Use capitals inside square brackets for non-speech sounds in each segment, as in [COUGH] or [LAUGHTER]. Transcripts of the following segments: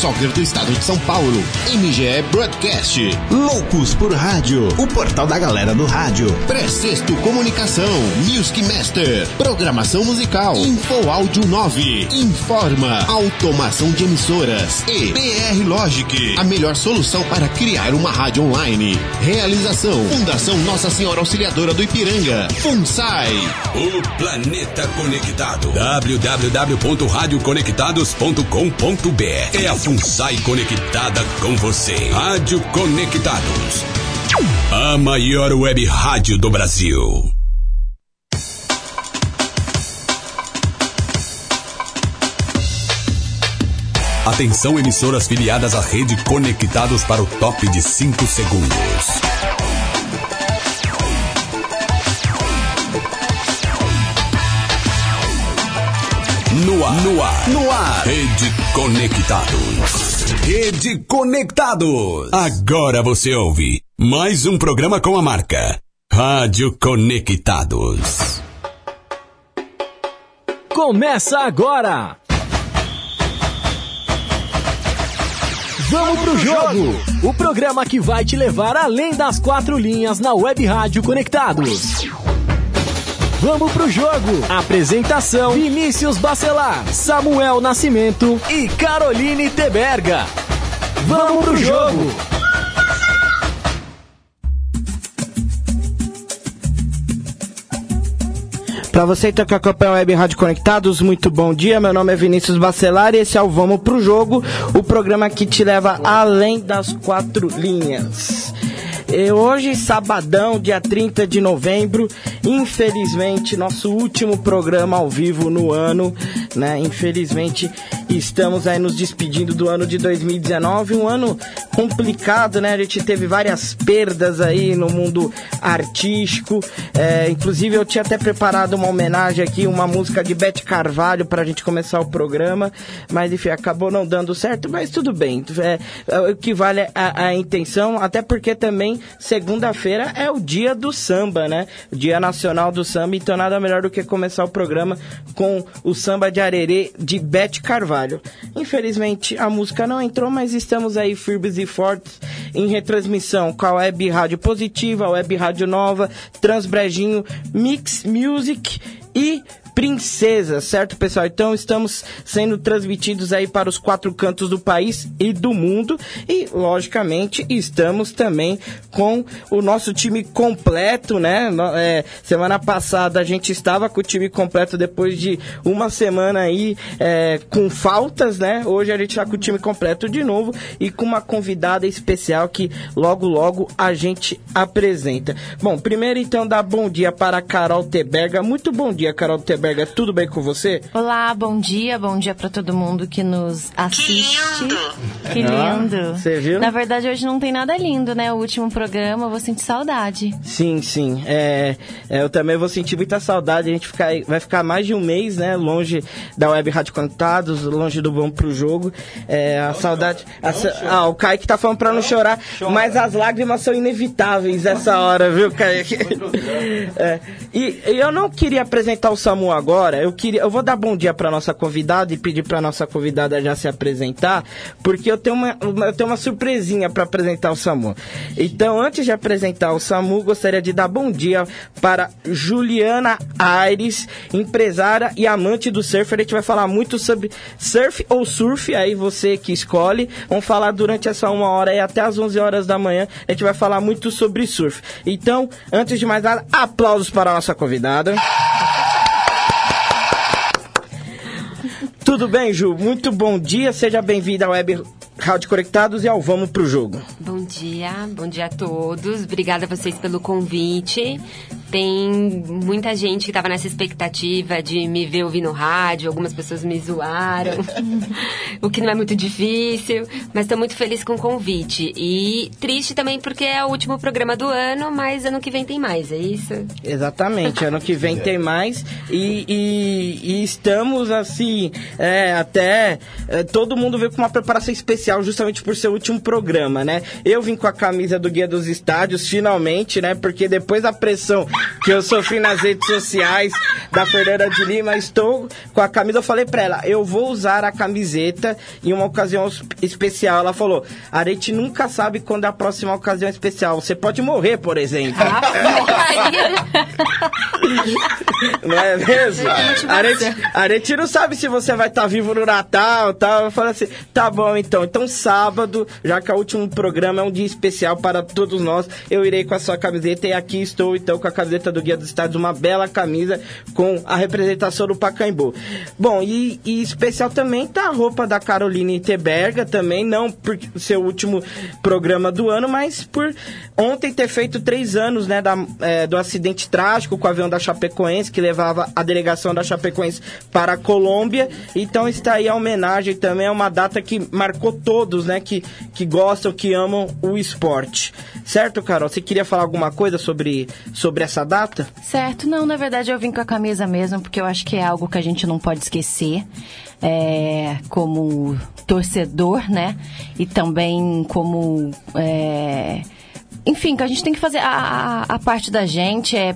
Soccer do Estado de São Paulo. MGE Broadcast. Loucos por Rádio. O portal da galera do rádio. Precesto Comunicação. Music Master. Programação musical. Info Áudio 9. Informa. Automação de emissoras. E PR Logic. A melhor solução para criar uma rádio online. Realização. Fundação Nossa Senhora Auxiliadora do Ipiranga. FUNSAI. O planeta conectado. www.radioconectados.com.br É a FUNSAI conectada com você. Rádio Conectados. A maior web rádio do Brasil. Atenção emissoras filiadas à rede Conectados para o top de 5 segundos. No ar, no ar, no ar. Rede Conectados. Rede Conectados. Agora você ouve mais um programa com a marca Rádio Conectados. Começa agora. Vamos pro jogo! O programa que vai te levar além das quatro linhas na Web Rádio Conectados. Vamos pro jogo! Apresentação: Vinícius Bacelar, Samuel Nascimento e Caroline Teberga. Vamos pro jogo! Para você então que acompanha o Web Rádio Conectados, muito bom dia. Meu nome é Vinícius Bacelar e esse é o Vamos Pro Jogo, o programa que te leva além das quatro linhas. E hoje, sabadão, dia 30 de novembro, infelizmente, nosso último programa ao vivo no ano, né? Infelizmente, estamos aí nos despedindo do ano de 2019, um ano complicado, né? A gente teve várias perdas aí no mundo artístico. É, inclusive, eu tinha até preparado uma homenagem aqui, uma música de Beth Carvalho pra gente começar o programa, mas enfim, acabou não dando certo, mas tudo bem. É, é o que vale a, a intenção, até porque também segunda-feira é o dia do samba, né? Dia nacional do samba, então nada melhor do que começar o programa com o samba de arerê de Beth Carvalho. Infelizmente a música não entrou, mas estamos aí firmes e fortes em retransmissão com a Web Rádio Positiva, Web Rádio Nova, Transbrejinho, Mix Music e Princesa, certo, pessoal? Então estamos sendo transmitidos aí para os quatro cantos do país e do mundo e, logicamente, estamos também com o nosso time completo, né? É, semana passada a gente estava com o time completo depois de uma semana aí é, com faltas, né? Hoje a gente está com o time completo de novo e com uma convidada especial que logo logo a gente apresenta. Bom, primeiro então dá bom dia para a Carol Teberga. Muito bom dia, Carol Teberga. Tudo bem com você? Olá, bom dia, bom dia para todo mundo que nos assiste. Que lindo! Que lindo! Ah, você viu? Na verdade, hoje não tem nada lindo, né? O último programa, eu vou sentir saudade. Sim, sim. É, é, eu também vou sentir muita saudade. A gente ficar, vai ficar mais de um mês, né? Longe da Web Rádio Contados, longe do Vamos Pro Jogo. É, a saudade. a ah, o Kaique tá falando pra não chorar, mas as lágrimas são inevitáveis essa hora, viu, Kaique? [LAUGHS] É, e, e eu não queria apresentar o Agora. Eu queria, eu vou dar bom dia pra nossa convidada e pedir pra nossa convidada já se apresentar, porque eu tenho uma, eu tenho uma surpresinha pra apresentar o Samu. Então, antes de apresentar o Samu, gostaria de dar bom dia para Juliana Aires, empresária e amante do surf. A gente vai falar muito sobre surf ou surf, aí você que escolhe. Vamos falar durante essa uma hora e até as 11 horas da manhã. A gente vai falar muito sobre surf. Então, antes de mais nada, aplausos para a nossa convidada. Tudo bem, Ju? Muito bom dia. Seja bem-vinda ao Web Rádio Conectados e ao Vamos Pro Jogo. Bom dia, bom dia a todos. Obrigada a vocês pelo convite. Tem muita gente que estava nessa expectativa de me ver ouvir no rádio, algumas pessoas me zoaram, [LAUGHS] o que não é muito difícil, mas estou muito feliz com o convite. E triste também porque é o último programa do ano, mas ano que vem tem mais, é isso? Exatamente, ano que vem tem mais e, e- e estamos assim, é, até é, todo mundo veio com uma preparação especial justamente por ser o último programa, né? Eu vim com a camisa do Guia dos Estádios, finalmente, né? Porque depois da pressão que eu sofri nas redes sociais da Fernanda de Lima. Estou com a camisa. Eu falei pra ela, eu vou usar a camiseta em uma ocasião es- especial. Ela falou, a gente nunca sabe quando é a próxima ocasião especial. Você pode morrer, por exemplo. [LAUGHS] Não é mesmo? A gente, a gente não sabe se você vai estar vivo no Natal tal. Eu falei assim, tá bom então. Então, sábado, já que é o último programa é um dia especial para todos nós, eu irei com a sua camiseta e aqui estou então com a camiseta do Guia dos Estados, uma bela camisa com a representação do Pacaembu. Bom, e, e especial também tá a roupa da Caroline Teberga também, não por ser o último programa do ano, mas por ontem ter feito três anos, né, da, é, do acidente trágico com o avião da Chapecoense, que levava a delegação da Chapecoense para a Colômbia. Então está aí a homenagem também, é uma data que marcou todos, né, que, que gostam, que amam o esporte. Certo, Carol? Você queria falar alguma coisa sobre, sobre essa data? Certo, não, na verdade eu vim com a camisa mesmo, porque eu acho que é algo que a gente não pode esquecer. É, como torcedor, né? E também como. é, enfim, que a gente tem que fazer a, a, a parte da gente é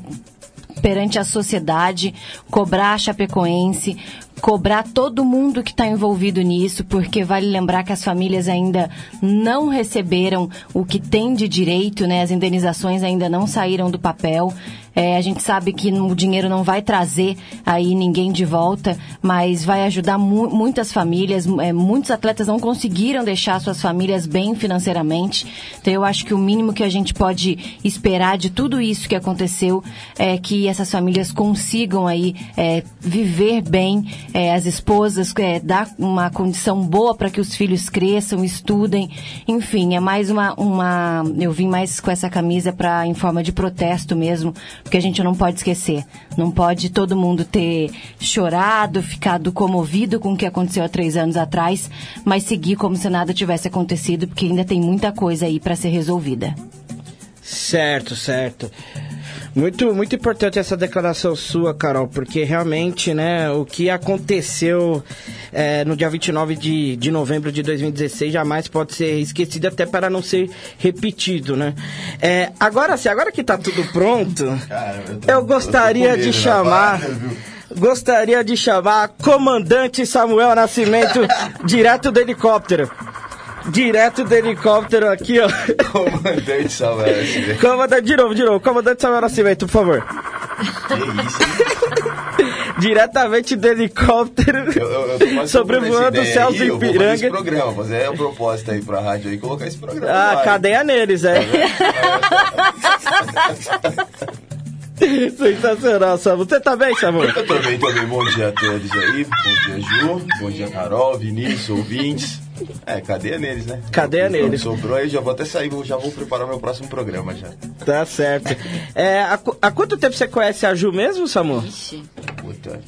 perante a sociedade, cobrar a Chapecoense, cobrar todo mundo que está envolvido nisso, porque vale lembrar que as famílias ainda não receberam o que tem de direito, né? As indenizações ainda não saíram do papel. É, a gente sabe que o dinheiro não vai trazer aí ninguém de volta, mas vai ajudar mu muitas famílias. É, muitos atletas não conseguiram deixar suas famílias bem financeiramente. Então eu acho que o mínimo que a gente pode esperar de tudo isso que aconteceu é que essas famílias consigam aí é, viver bem, é, as esposas é, dar uma condição boa para que os filhos cresçam, estudem. Enfim, é mais uma, uma. Eu vim mais com essa camisa para em forma de protesto mesmo porque a gente não pode esquecer. Não pode todo mundo ter chorado, ficado comovido com o que aconteceu há três anos atrás, mas seguir como se nada tivesse acontecido, porque ainda tem muita coisa aí para ser resolvida. Certo, certo. Muito, muito importante essa declaração sua, Carol, porque realmente, né, o que aconteceu é, no dia 29 de, de novembro de 2016 jamais pode ser esquecido, até para não ser repetido, né? É, agora sim, agora que tá tudo pronto, Cara, eu tô- eu gostaria eu de chamar. rapaz? Gostaria de chamar Comandante Samuel Nascimento, [LAUGHS] direto do helicóptero. Direto do helicóptero aqui, ó. Comandante Samuel. assim, Comandante, de novo, de novo. Comandante Samuel Nascimento, por favor. Que isso? Diretamente do helicóptero. Eu, eu, eu Sobrevoando os céus aí, do eu vou fazer esse Ipiranga. programa, fazer a proposta aí pra rádio aí, colocar esse programa. Ah, cadeia neles, é. Sensacional, Samu. Você tá bem, Samu? Eu tô bem. Bom dia a todos aí. Bom dia, Ju. Bom dia, Carol, Vinícius, ouvintes. É, cadeia neles, né? Cadeia neles. Sobrou aí, já vou até sair, já vou preparar meu próximo programa já. Tá certo. É, há, há quanto tempo você conhece a Ju mesmo, Samu? Ixi, Puta,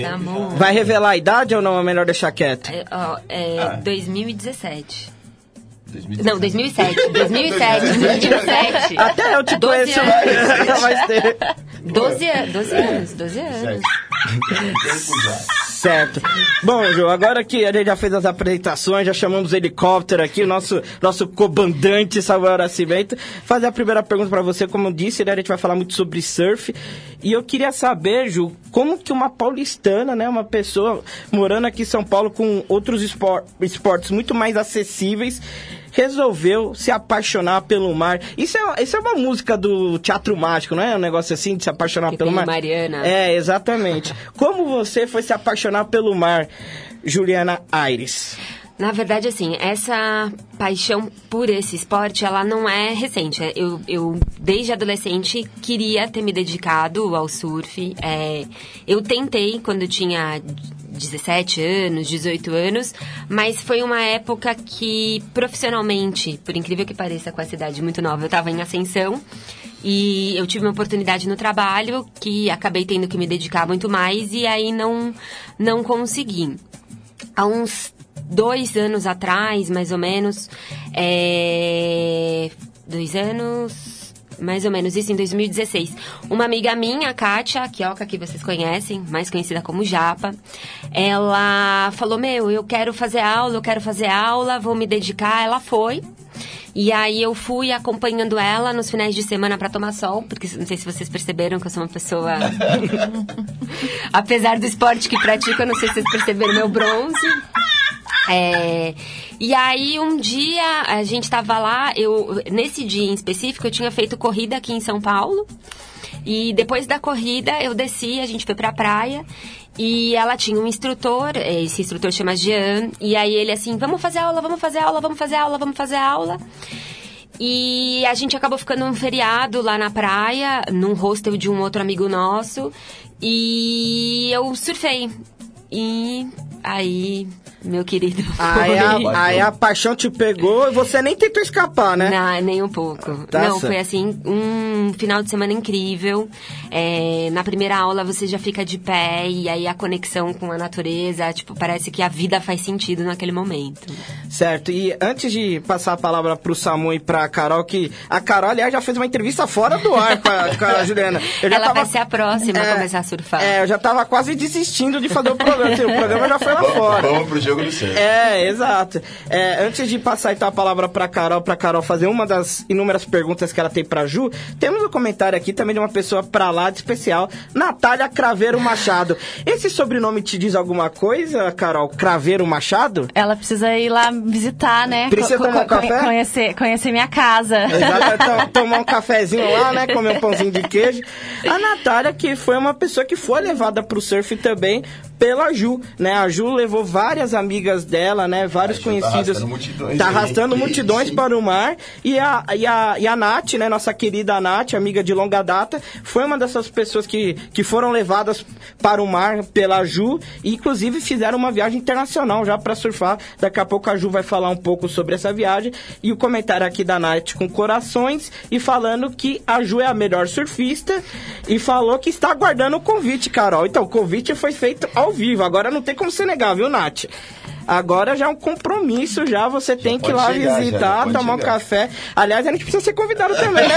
Samu. Vai revelar a idade ou não? É melhor deixar quieto? É, ó, é Ah. 2017. 2017. Não, 2007. 2007. 2007. Até eu te 12 conheço anos. mais tempo. 12, an- 12 anos. 12 anos. Certo. Bom, Ju, agora que a gente já fez as apresentações, já chamamos o helicóptero aqui, o nosso, nosso comandante Samuel Nascimento, fazer a primeira pergunta para você, como eu disse, né, a gente vai falar muito sobre surf. E eu queria saber, Ju, como que uma paulistana, né, uma pessoa morando aqui em São Paulo com outros espor- esportes muito mais acessíveis, resolveu se apaixonar pelo mar. Isso é, isso é uma música do Teatro Mágico, não é? Um negócio assim de se apaixonar Que pelo mar. Mariana. É, exatamente. Como você foi se apaixonar pelo mar, Juliana Aires? Na verdade, assim, essa paixão por esse esporte, ela não é recente. É, Eu, eu desde adolescente, queria ter me dedicado ao surf. É, eu tentei quando eu tinha 17 anos, 18 anos, mas foi uma época que, profissionalmente, por incrível que pareça, com essa idade muito nova, eu estava em ascensão. E eu tive uma oportunidade no trabalho que acabei tendo que me dedicar muito mais e aí não, não consegui há uns dois anos atrás, mais ou menos, é, dois anos, mais ou menos, isso em 2016. Uma amiga minha, a Kátia, a Kioka, que vocês conhecem, mais conhecida como Japa, ela falou, meu, eu quero fazer aula, eu quero fazer aula, vou me dedicar. Ela foi. E aí eu fui acompanhando ela nos finais de semana para tomar sol, porque não sei se vocês perceberam que eu sou uma pessoa. [LAUGHS] [LAUGHS] Apesar do esporte que pratico, eu não sei se vocês perceberam meu bronze. É, e aí um dia a gente tava lá, eu nesse dia em específico eu tinha feito corrida aqui em São Paulo. E depois da corrida eu desci, a gente foi pra praia e ela tinha um instrutor, esse instrutor chama Jean, e aí ele assim, vamos fazer aula, vamos fazer aula, vamos fazer aula, vamos fazer aula. E a gente acabou ficando um feriado lá na praia, num hostel de um outro amigo nosso, e eu surfei. E aí meu querido. Aí a, aí a paixão te pegou e você nem tentou escapar, né? Não, nem um pouco. Tá Não, certo. foi assim, um final de semana incrível. É, na primeira aula você já fica de pé e aí a conexão com a natureza, tipo, parece que a vida faz sentido naquele momento. Certo, e antes de passar a palavra pro Samu e pra Carol, que a Carol, aliás, já fez uma entrevista fora do ar com a, com a [LAUGHS] Juliana. Ela tava, vai ser a próxima é, a começar a surfar. É, eu já tava quase desistindo de fazer o programa. Assim, o programa já foi lá fora. Vamos pro jogo do surf. É, exato. É, antes de passar então a palavra pra Carol, pra Carol fazer uma das inúmeras perguntas que ela tem pra Ju, temos um comentário aqui também de uma pessoa pra lá de especial, Natália Craveiro Machado. Esse sobrenome te diz alguma coisa, Carol? Craveiro Machado? Ela precisa ir lá visitar, né? Precisa Co tomar um café? Conhecer, conhecer minha casa. Exato, [LAUGHS] tomar um cafezinho lá, né? Comer um pãozinho de queijo. A Natália, que foi uma pessoa que foi levada pro surf também pela Ju, né? A Ju levou várias amigas dela, né? Vários tá conhecidos. Tá arrastando multidões, tá arrastando multidões para o mar. E a, e, a, e a Nath, né? Nossa querida Nath, amiga de longa data, foi uma dessas pessoas que, que foram levadas para o mar pela Ju. E, inclusive, fizeram uma viagem internacional já para surfar. Daqui a pouco a Ju vai falar um pouco sobre essa viagem. E o comentário aqui da Nath com corações e falando que a Ju é a melhor surfista. E falou que está aguardando o convite, Carol. Então, o convite foi feito ao vivo. Agora não tem como você negar, viu, Nath? Agora já é um compromisso, já você já tem que ir lá chegar, visitar, tomar chegar. um café. Aliás, a gente precisa ser convidado também, né,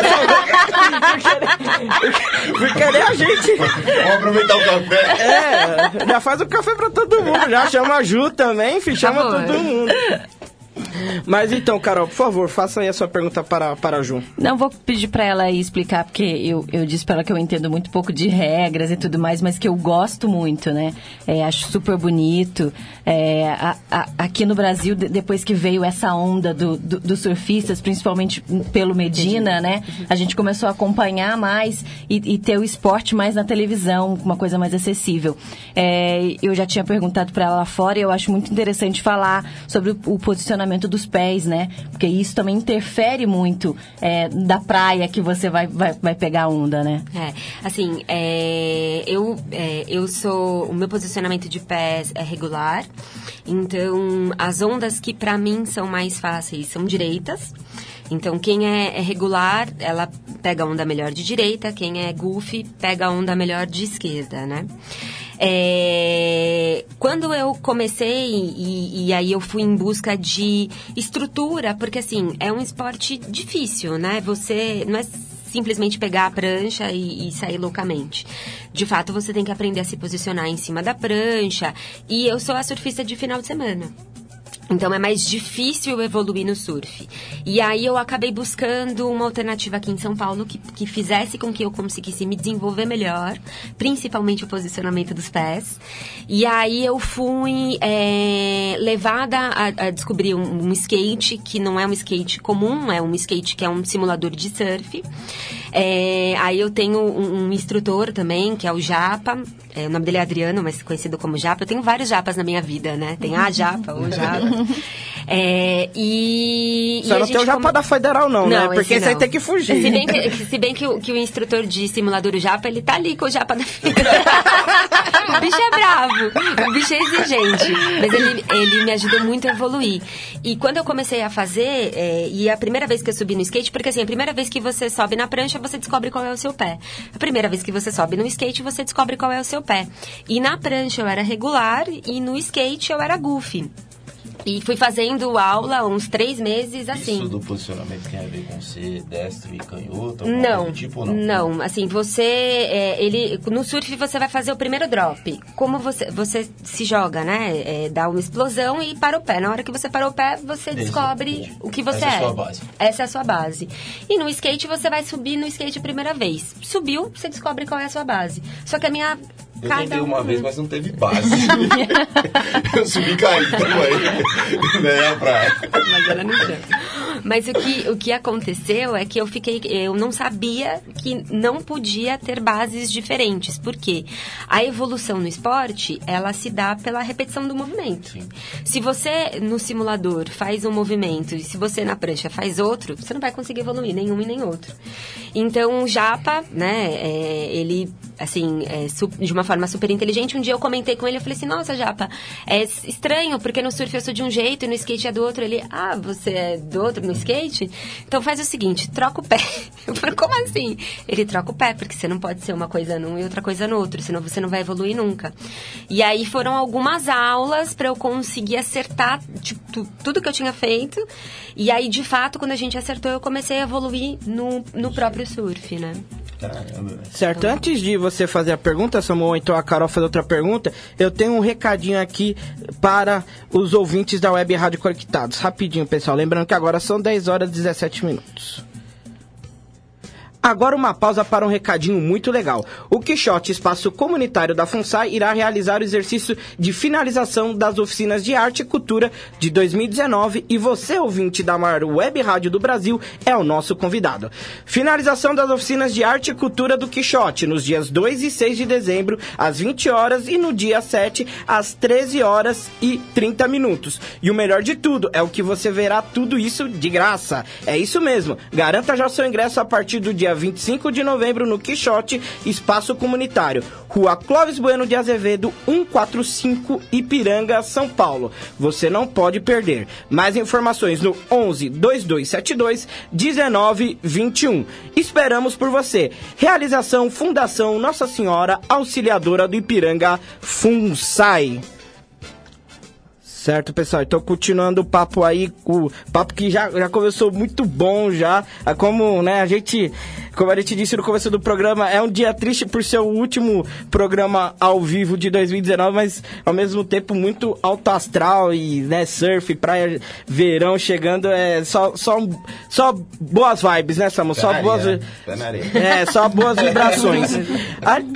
Porque nem a gente. Vamos aproveitar o café. É, já faz o café pra todo mundo, já chama a Ju também, enfim, chama todo mundo. Mas então, Carol, por favor, faça aí a sua pergunta para, para a Ju. Não vou pedir para ela explicar, porque eu, eu disse para ela que eu entendo muito pouco de regras e tudo mais, mas que eu gosto muito, né? É, acho super bonito. É, a, a, aqui no Brasil, depois que veio essa onda do, do, dos surfistas, principalmente pelo Medina, né? A gente começou a acompanhar mais e, e ter o esporte mais na televisão, uma coisa mais acessível. É, eu já tinha perguntado para ela lá fora e eu acho muito interessante falar sobre o, o posicionamento dos pés, né? Porque isso também interfere muito é, da praia que você vai, vai, vai pegar onda, né? É, assim, é, eu, é, eu sou... O meu posicionamento de pés é regular. Então, as ondas que para mim são mais fáceis são direitas. Então, quem é, é, regular, ela pega a onda melhor de direita, quem é goofy, pega a onda melhor de esquerda, né? É, quando eu comecei, e, e, aí eu fui em busca de estrutura, porque assim, é um esporte difícil, né? Você não é simplesmente pegar a prancha e, e, sair loucamente. De fato, você tem que aprender a se posicionar em cima da prancha. E eu sou a surfista de final de semana. Então é mais difícil evoluir no surf. E aí eu acabei buscando uma alternativa aqui em São Paulo que, que fizesse com que eu conseguisse me desenvolver melhor, principalmente o posicionamento dos pés. E aí eu fui é, levada a, a descobrir um, um, skate que não é um skate comum, é um skate que é um simulador de surf. É, aí eu tenho um, um, instrutor também, que é o Japa. É, o nome dele é Adriano, mas conhecido como Japa. Eu tenho vários Japas na minha vida, né? Tem a Japa, o Japa. [LAUGHS] É, e. Só e não tem o Japa come... da Federal, não, né? não né? Porque esse, aí tem que fugir. Se bem que, se bem que, o, que o instrutor de simulador o Japa, ele tá ali com o Japa da Federal. [LAUGHS] o bicho é bravo, o bicho é exigente. Mas ele, ele me ajudou muito a evoluir. E quando eu comecei a fazer, é, e a primeira vez que eu subi no skate, porque assim, a primeira vez que você sobe na prancha, você descobre qual é o seu pé. A primeira vez que você sobe no skate, você descobre qual é o seu pé. E na prancha eu era regular e no skate eu era goofy. E fui fazendo aula uns três meses assim. Isso do posicionamento tem a ver com ser destro e canhoto? Não, tipo, não? não. Assim, você, é, ele, no surf você vai fazer o primeiro drop. Como você, você se joga, né? É, dá uma explosão e para o pé. Na hora que você para o pé, você descobre o que você Essa é a é. sua base. Essa é a sua base. E no skate você vai subir no skate a primeira vez. Subiu, você descobre qual é a sua base. Só que a minha Eu cada tentei uma um- vez, mas não teve base. [LAUGHS] eu subi e caí também. né, a praia. Mas ela não chama. Mas o que, o que aconteceu é que eu fiquei. Eu não sabia que não podia ter bases diferentes. Porque a evolução no esporte, ela se dá pela repetição do movimento. Se você no simulador faz um movimento e se você na prancha faz outro, você não vai conseguir evoluir nenhum e nem outro. Então, o Japa, né, é, ele, assim, é, de uma forma super inteligente, um dia eu comentei com ele, eu falei assim, nossa, Japa, é estranho, porque no surf eu sou de um jeito e no skate é do outro. Ele, ah, você é do outro no skate? Então faz o seguinte, troca o pé. [LAUGHS] Eu falei, como assim? Ele troca o pé, porque você não pode ser uma coisa num e outra coisa no outro, senão você não vai evoluir nunca. E aí foram algumas aulas para eu conseguir acertar tipo, tu- tudo que eu tinha feito. E aí, de fato, quando a gente acertou, eu comecei a evoluir no, no próprio surf, né? Certo, antes de você fazer a pergunta, Samuel, então a Carol fazer outra pergunta, eu tenho um recadinho aqui para os ouvintes da Web Rádio Conectados. Rapidinho, pessoal. Lembrando que agora são 10 horas e 17 minutos. Agora uma pausa para um recadinho muito legal. O Quixote Espaço Comunitário da FUNSAI irá realizar o exercício de finalização das oficinas de arte e cultura de 2019 e você, ouvinte da maior web rádio do Brasil, é o nosso convidado. Finalização das oficinas de arte e cultura do Quixote nos dias 2 e 6 de dezembro, às 20 horas e no dia 7, às 13 horas e 30 minutos. E o melhor de tudo é o que você verá tudo isso de graça. É isso mesmo. Garanta já seu ingresso a partir do dia 25 de novembro no Quixote Espaço Comunitário, Rua Clóvis Bueno de Azevedo, 145 Ipiranga, São Paulo. Você não pode perder. Mais informações no 11 2272 1921. Esperamos por você. Realização Fundação Nossa Senhora Auxiliadora do Ipiranga FUNSAI. Certo, pessoal. Então, continuando o papo aí, o papo que já, já começou muito bom já. É Como, né, a gente, como a gente disse no começo do programa, é um dia triste por ser o último programa ao vivo de 2019, mas ao mesmo tempo muito alto astral e, né, surf, praia, verão chegando, é só, só, só boas vibes, né, Samu? Só boas... né? É, só boas [LAUGHS] vibrações.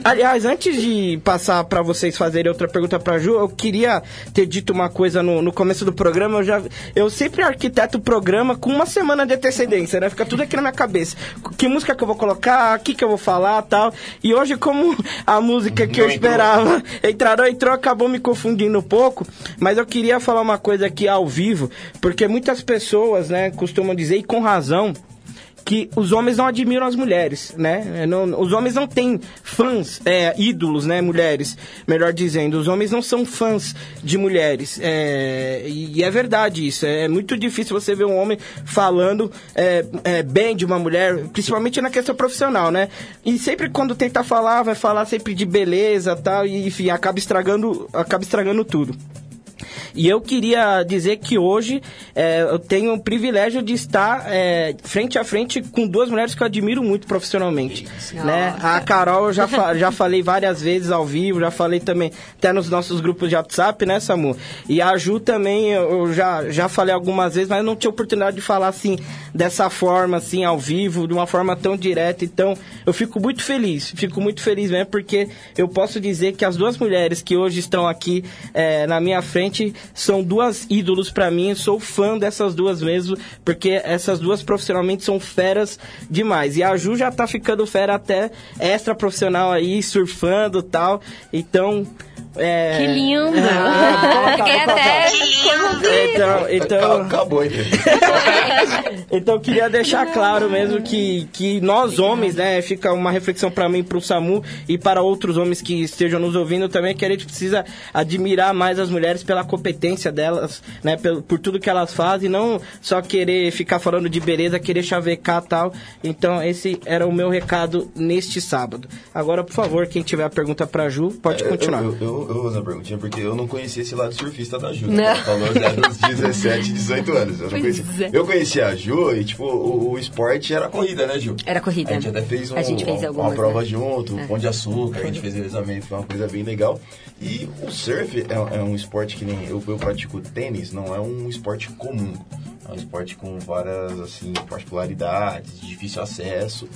Aliás, antes de passar pra vocês fazerem outra pergunta pra Ju, eu queria ter dito uma coisa no, no começo do programa. Eu, já, eu sempre arquiteto o programa com uma semana de antecedência, né? Fica tudo aqui na minha cabeça. Que música que eu vou colocar, o que, que eu vou falar tal. E hoje, como a música que Não eu entrou. esperava entrou, entrou, acabou me confundindo um pouco. Mas eu queria falar uma coisa aqui ao vivo, porque muitas pessoas, né, costumam dizer, e com razão, que os homens não admiram as mulheres, né? É, não- os homens não têm fãs, é, ídolos, né? Mulheres, melhor dizendo. Os homens não são fãs de mulheres. É, e, é verdade isso. É muito difícil você ver um homem falando é, é, bem de uma mulher, principalmente na questão profissional, né? E sempre quando tenta falar, vai falar sempre de beleza tal, e enfim, acaba estragando, acaba estragando tudo. E eu queria dizer que hoje é, eu tenho o privilégio de estar é, frente a frente com duas mulheres que eu admiro muito profissionalmente. Né? A Carol eu já, fa- já falei várias vezes ao vivo, já falei também até nos nossos grupos de WhatsApp, né, Samu? E a Ju também eu já, já falei algumas vezes, mas não tinha oportunidade de falar assim, dessa forma, assim, ao vivo, de uma forma tão direta. Então, eu fico muito feliz, fico muito feliz mesmo, porque eu posso dizer que as duas mulheres que hoje estão aqui é, na minha frente são duas ídolos pra mim. Eu sou fã dessas duas mesmo, porque essas duas profissionalmente são feras demais. E a Ju já tá ficando fera até extra profissional aí, surfando e tal. Então. É... Que lindo! É, Fiquei até então, então, Acabou, hein? [LAUGHS] [LAUGHS] então eu queria deixar claro mesmo que, que nós homens, né, fica uma reflexão para mim, e pro Samu e para outros homens que estejam nos ouvindo também, que a gente precisa admirar mais as mulheres pela competência delas, né? Por, por tudo que elas fazem, não só querer ficar falando de beleza, querer chavecar tal. Então, esse era o meu recado neste sábado. Agora, por favor, quem tiver a pergunta pra Ju, pode continuar. Eu, eu, eu, eu vou fazer uma perguntinha, porque eu não conhecia esse lado surfista da Ju. Não. Ela falou já dos 17, 18 anos. Eu, não conhecia. é. eu conhecia a Ju e, tipo, o, o esporte era corrida, né, Ju? Era corrida. A gente até fez, um, A gente fez uma, algumas, uma prova né? junto, É. pão de açúcar, a gente fez eles também, foi uma coisa bem legal. E o surf é, é um esporte que nem eu, eu pratico tênis, não é um esporte comum. É um esporte com várias, assim, particularidades, de difícil acesso.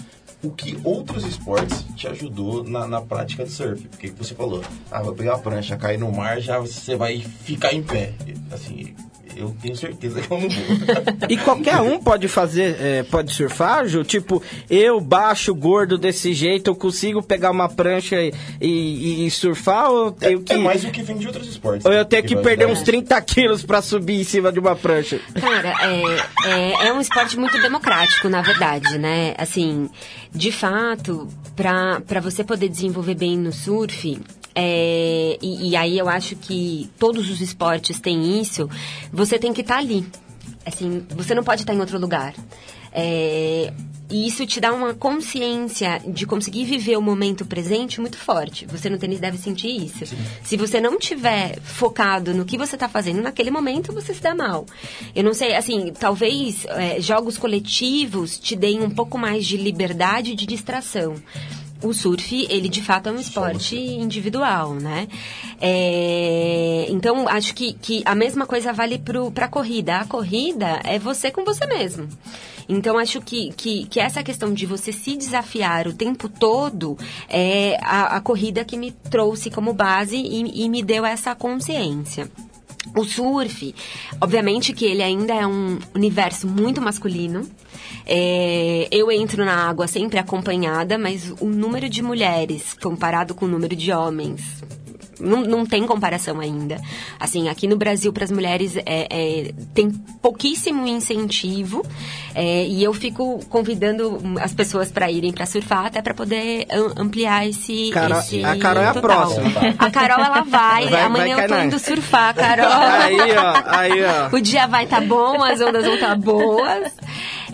O que outros esportes te ajudou na, na prática do surf? Porque que você falou, ah, vou pegar a prancha, cair no mar, já você vai ficar em pé. Assim, eu tenho certeza que eu não vou. [LAUGHS] E qualquer um pode fazer, é, pode surfar, Ju? Tipo, eu, baixo, gordo desse jeito, eu consigo pegar uma prancha e, e- e surfar ou eu tenho que... É mais o que vem de outros esportes. Ou eu tenho que vai perder uns 30 quilos pra subir em cima de uma prancha? Cara, é, é, é um esporte muito democrático, na verdade, né? Assim, de fato, pra, pra você poder desenvolver bem no surf, é, e, e aí eu acho que todos os esportes têm isso, você tem que estar ali. Assim, você não pode estar em outro lugar. É, e isso te dá uma consciência de conseguir viver o momento presente muito forte. Você no tênis deve sentir isso. Se você não tiver focado no que você está fazendo naquele momento, você se dá mal. Eu não sei, assim, talvez é, jogos coletivos te deem um pouco mais de liberdade de distração. O surf, ele de fato é um esporte individual, né? É, então, acho que, que a mesma coisa vale para a corrida. A corrida é você com você mesmo. Então, acho que, que, que essa questão de você se desafiar o tempo todo é a, a corrida que me trouxe como base e, e me deu essa consciência. O surf, obviamente que ele ainda é um universo muito masculino. É, eu entro na água sempre acompanhada, mas o número de mulheres comparado com o número de homens não, não tem comparação ainda. Assim, aqui no Brasil, para as mulheres, é, é, tem pouquíssimo incentivo. é, e eu fico convidando as pessoas para irem para surfar, até para poder am- ampliar esse. Carol- esse a Carol é a total. próxima. A Carol, ela vai. Vai- Amanhã vai eu tô indo surfar, Carol. Aí, ó, aí, ó. [LAUGHS] O dia vai estar bom, as ondas vão estar boas.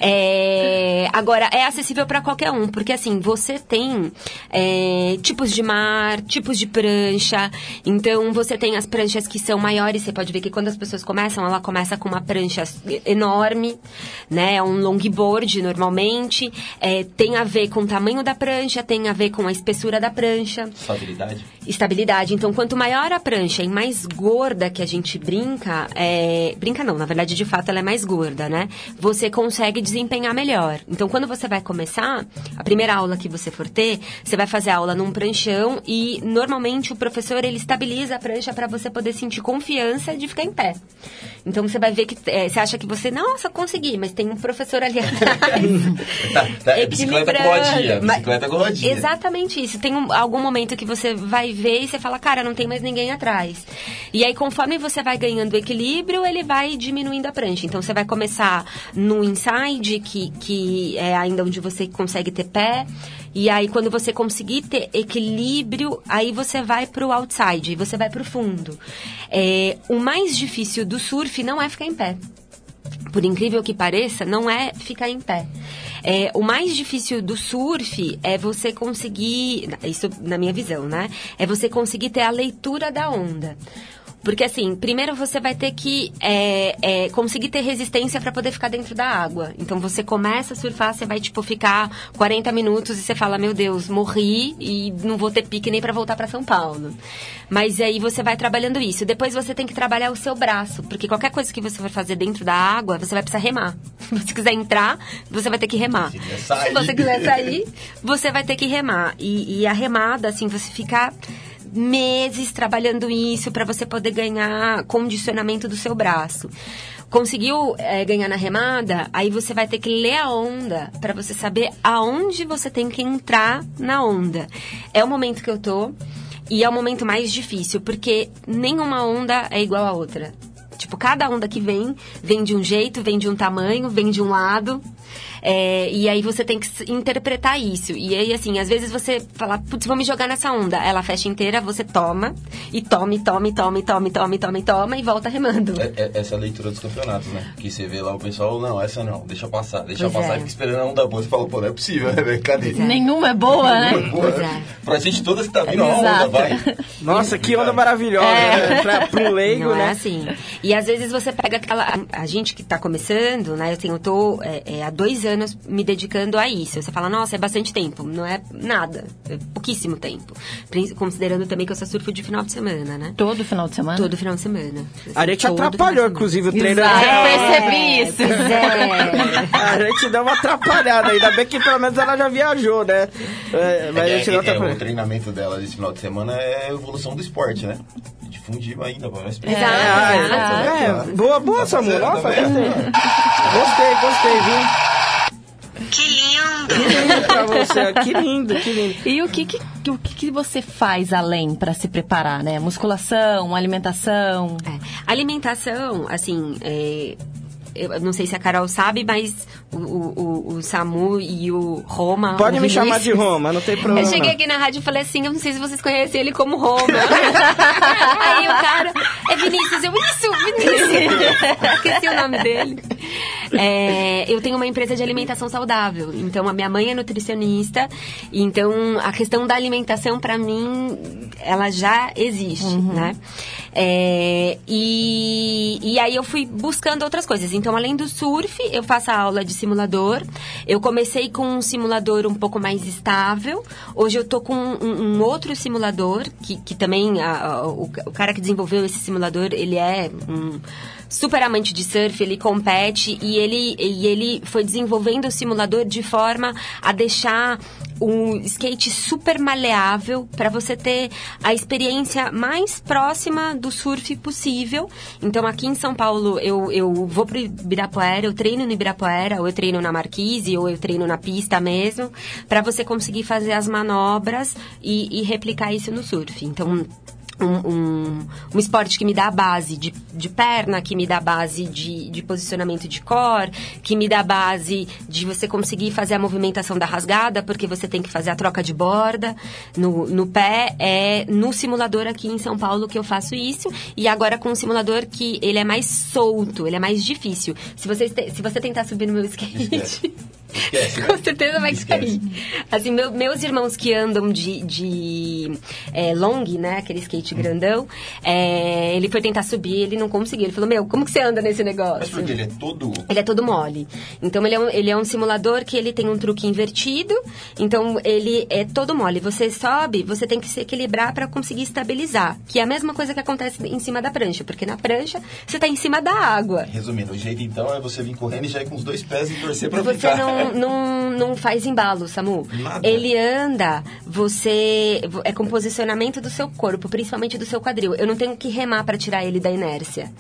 É, [LAUGHS] agora, é acessível para qualquer um, porque assim, você tem é, tipos de mar, tipos de prancha. Então, você tem as pranchas que são maiores. Você pode ver que quando as pessoas começam, ela começa com uma prancha enorme, né? É um longboard, normalmente. É, tem a ver com o tamanho da prancha, tem a ver com a espessura da prancha Estabilidade? estabilidade. Então, quanto maior a prancha e mais gorda que a gente brinca, é... brinca não, na verdade, de fato, ela é mais gorda, né? Você consegue desempenhar melhor. Então, quando você vai começar, a primeira aula que você for ter, você vai fazer a aula num pranchão e normalmente o professor ele estabiliza a prancha para você poder sentir confiança de ficar em pé. Então, você vai ver que é, você acha que você, nossa, consegui, mas tem um professor ali atrás. [LAUGHS] É bicicleta com rodinha, bicicleta com rodinha. Exatamente isso. Tem um- algum momento que você vai ver e você fala, cara, não tem mais ninguém atrás. E aí, conforme você vai ganhando equilíbrio, ele vai diminuindo a prancha. Então, você vai começar no inside, que, que é ainda onde você consegue ter pé. E aí, quando você conseguir ter equilíbrio, aí você vai pro outside, você vai pro fundo. É, o mais difícil do surf não é ficar em pé por incrível que pareça, não é ficar em pé. É, o mais difícil do surf é você conseguir, isso na minha visão, né? É você conseguir ter a leitura da onda. Porque assim, primeiro você vai ter que é, é, conseguir ter resistência para poder ficar dentro da água. Então você começa a surfar, você vai tipo ficar 40 minutos e você fala, meu Deus, morri e não vou ter pique nem para voltar para São Paulo. Mas aí você vai trabalhando isso. Depois você tem que trabalhar o seu braço, porque qualquer coisa que você for fazer dentro da água, você vai precisar remar. [LAUGHS] Se você quiser entrar, você vai ter que remar. Se você quiser sair, você vai ter que remar. E, e a remada, assim, você ficar meses trabalhando isso para você poder ganhar condicionamento do seu braço. Conseguiu é, ganhar na remada, aí você vai ter que ler a onda para você saber aonde você tem que entrar na onda. É o momento que eu tô e é o momento mais difícil, porque nenhuma onda é igual a outra. Tipo, cada onda que vem, vem de um jeito, vem de um tamanho, vem de um lado. É, e aí você tem que interpretar isso. E aí, assim, às vezes você fala, putz, vou me jogar nessa onda. Ela fecha inteira, você toma, e tome, tome, tome, tome, tome, tome, toma e volta remando. É, é, essa é a leitura dos campeonatos, né? Que você vê lá o pessoal, não, essa não, deixa passar, deixa pois passar, é. e fica esperando a onda boa. Você fala, pô, não é possível, né? Cadê? É. Nenhuma é boa, né? Nenhuma é boa. É. Pra gente todas que tá vindo, ó, onda vai. Nossa, que onda maravilhosa, é. né? Pra, pro leigo, não né? É assim. E às vezes você pega aquela. A, gente que tá começando, né? Assim, eu tô é, é, há dois anos me dedicando a isso. Você fala, nossa, é bastante tempo. Não é nada. É pouquíssimo tempo. Considerando também que eu só surfo de final de semana, né? Todo final de semana? Todo final de semana. Assim, A gente atrapalhou, inclusive, o treino. Exato, dela. eu percebi isso. É. [LAUGHS] A gente deu uma atrapalhada, ainda bem que pelo menos ela já viajou, né? É, mas a É, gente não é, é, o atrapalhou. treinamento dela desse final de semana é a evolução do esporte, né? Difundir ainda, mais Exato, Ah, é, é, boa, boa, Samu. Nossa, gostei. Gostei, gostei, viu? Que lindo! pra você, que lindo, que lindo. E o que, que, o que, que você faz além pra se preparar, né? Musculação, alimentação. É. Alimentação, assim, é, eu não sei se a Carol sabe, mas o, o, o- Samu e o Roma. Pode o me chamar de Roma, não tem problema. Eu cheguei aqui na rádio e falei assim, eu não sei se vocês conhecem ele como Roma. [LAUGHS] Aí o cara, é Vinícius, eu, isso, Vinícius. Esqueci o nome dele. É, eu tenho uma empresa de alimentação saudável, então a minha mãe é nutricionista, então a questão da alimentação pra mim, ela já existe, né? É, e, e aí eu fui buscando outras coisas. Então, além do surf, eu faço a aula de simulador. Eu comecei com um simulador um pouco mais estável. Hoje eu tô com um, um outro simulador, que, que também a- a- o, o cara que desenvolveu esse simulador, ele é um super amante de surf, ele compete e ele, e ele foi desenvolvendo o simulador de forma a deixar o skate super maleável para você ter a experiência mais próxima do surf possível. Então aqui em São Paulo eu, eu vou pro Ibirapuera, eu treino no Ibirapuera, ou eu treino na Marquise, ou eu treino na pista mesmo, para você conseguir fazer as manobras e, e replicar isso no surf. Então um, um, um esporte que me dá a base de, de perna, que me dá a base de, de posicionamento de core, que me dá a base de você conseguir fazer a movimentação da rasgada, porque você tem que fazer a troca de borda no, no pé. É no simulador aqui em São Paulo que eu faço isso. E agora com um simulador que ele é mais solto, ele é mais difícil. Se você, se você tentar subir no meu skate... Esquece. [LAUGHS] Com certeza vai Esquece. cair. Assim, meu- meus irmãos que andam de, de é, long, né? Aquele skate grandão, é, ele foi tentar subir, ele não conseguiu. Ele falou, meu, como que você anda nesse negócio? Mas porque ele é todo... Ele é todo mole. Então ele é, um, ele é um simulador que ele tem um truque invertido. Então ele é todo mole. Você sobe, você tem que se equilibrar para conseguir estabilizar. Que é a mesma coisa que acontece em cima da prancha. Porque na prancha você tá em cima da água. Resumindo, o jeito então é você vir correndo e já ir com os dois pés e torcer pra Você ficar. não, não, não faz embalo, Samu. Nada. Ele anda, você. É com posicionamento do seu corpo, principalmente do seu quadril. Eu não tenho que remar para tirar ele da inércia.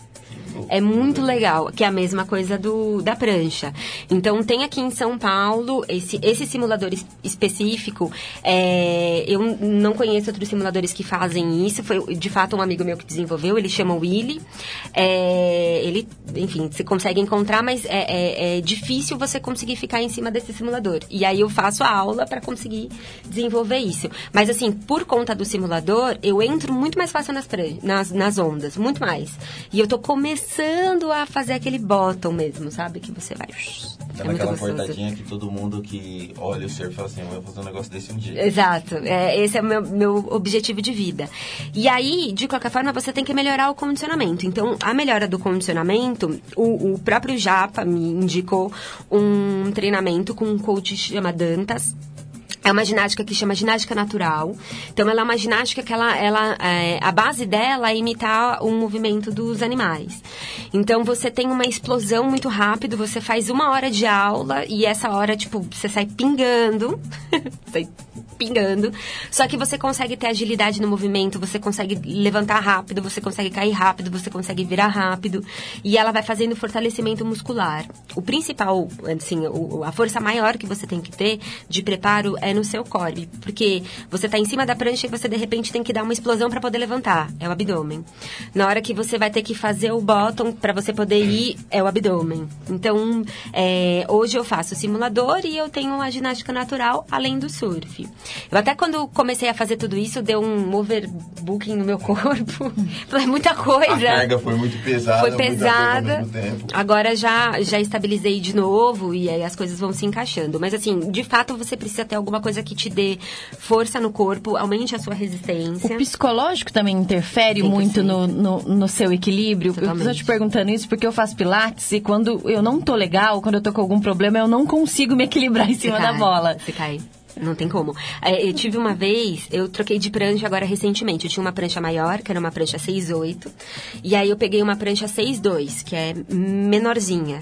É muito legal, que é a mesma coisa do, da prancha. Então, tem aqui em São Paulo, esse, esse simulador es- específico, é, eu não conheço outros simuladores que fazem isso, foi de fato um amigo meu que desenvolveu, ele chama Willy. É, ele, enfim, você consegue encontrar, mas é, é- é difícil você conseguir ficar em cima desse simulador. E aí eu faço a aula para conseguir desenvolver isso. Mas assim, por conta do simulador, eu entro muito mais fácil nas, nas, nas ondas, muito mais. E eu tô começando a fazer aquele bottom mesmo, sabe? Que você vai. Tá É muito naquela gostoso. portadinha que todo mundo que olha o surf fala assim, eu vou fazer um negócio desse um dia. Exato, é, esse é o meu, meu objetivo de vida. E aí, de qualquer forma, você tem que melhorar o condicionamento. Então, a melhora do condicionamento, o, o próprio Japa me indicou um treinamento com um coach que chama Dantas. É uma ginástica que chama ginástica natural. Então, ela é uma ginástica que ela, ela é, a base dela é imitar o movimento dos animais. Então, você tem uma explosão muito rápido, você faz uma hora de aula e essa hora, tipo, você sai pingando. [LAUGHS] sai pingando. Só que você consegue ter agilidade no movimento, você consegue levantar rápido, você consegue cair rápido, você consegue virar rápido. E ela vai fazendo fortalecimento muscular. O principal, assim, a força maior que você tem que ter de preparo é no seu core. Porque você tá em cima da prancha e você de repente tem que dar uma explosão para poder levantar. É o abdômen. Na hora que você vai ter que fazer o bottom para você poder ir, é o abdômen. Então, é, hoje eu faço simulador e eu tenho uma ginástica natural além do surf. Eu até quando comecei a fazer tudo isso, deu um overbooking no meu corpo. [LAUGHS] é muita coisa. A carga foi muito pesada. Foi pesada. Agora já, já estabilizei de novo e aí as coisas vão se encaixando. Mas assim, de fato você precisa ter alguma coisa que te dê força no corpo, aumente a sua resistência. O psicológico também interfere muito no, no, no, seu equilíbrio. Totalmente. Eu estou te perguntando isso porque eu faço pilates e quando eu não tô legal, quando eu tô com algum problema, eu não consigo me equilibrar em cima da bola. Você cai. Não tem como. É, eu tive uma vez, eu troquei de prancha agora recentemente. Eu tinha uma prancha maior, que era uma prancha 6,8. E aí eu peguei uma prancha 6,2, que é menorzinha.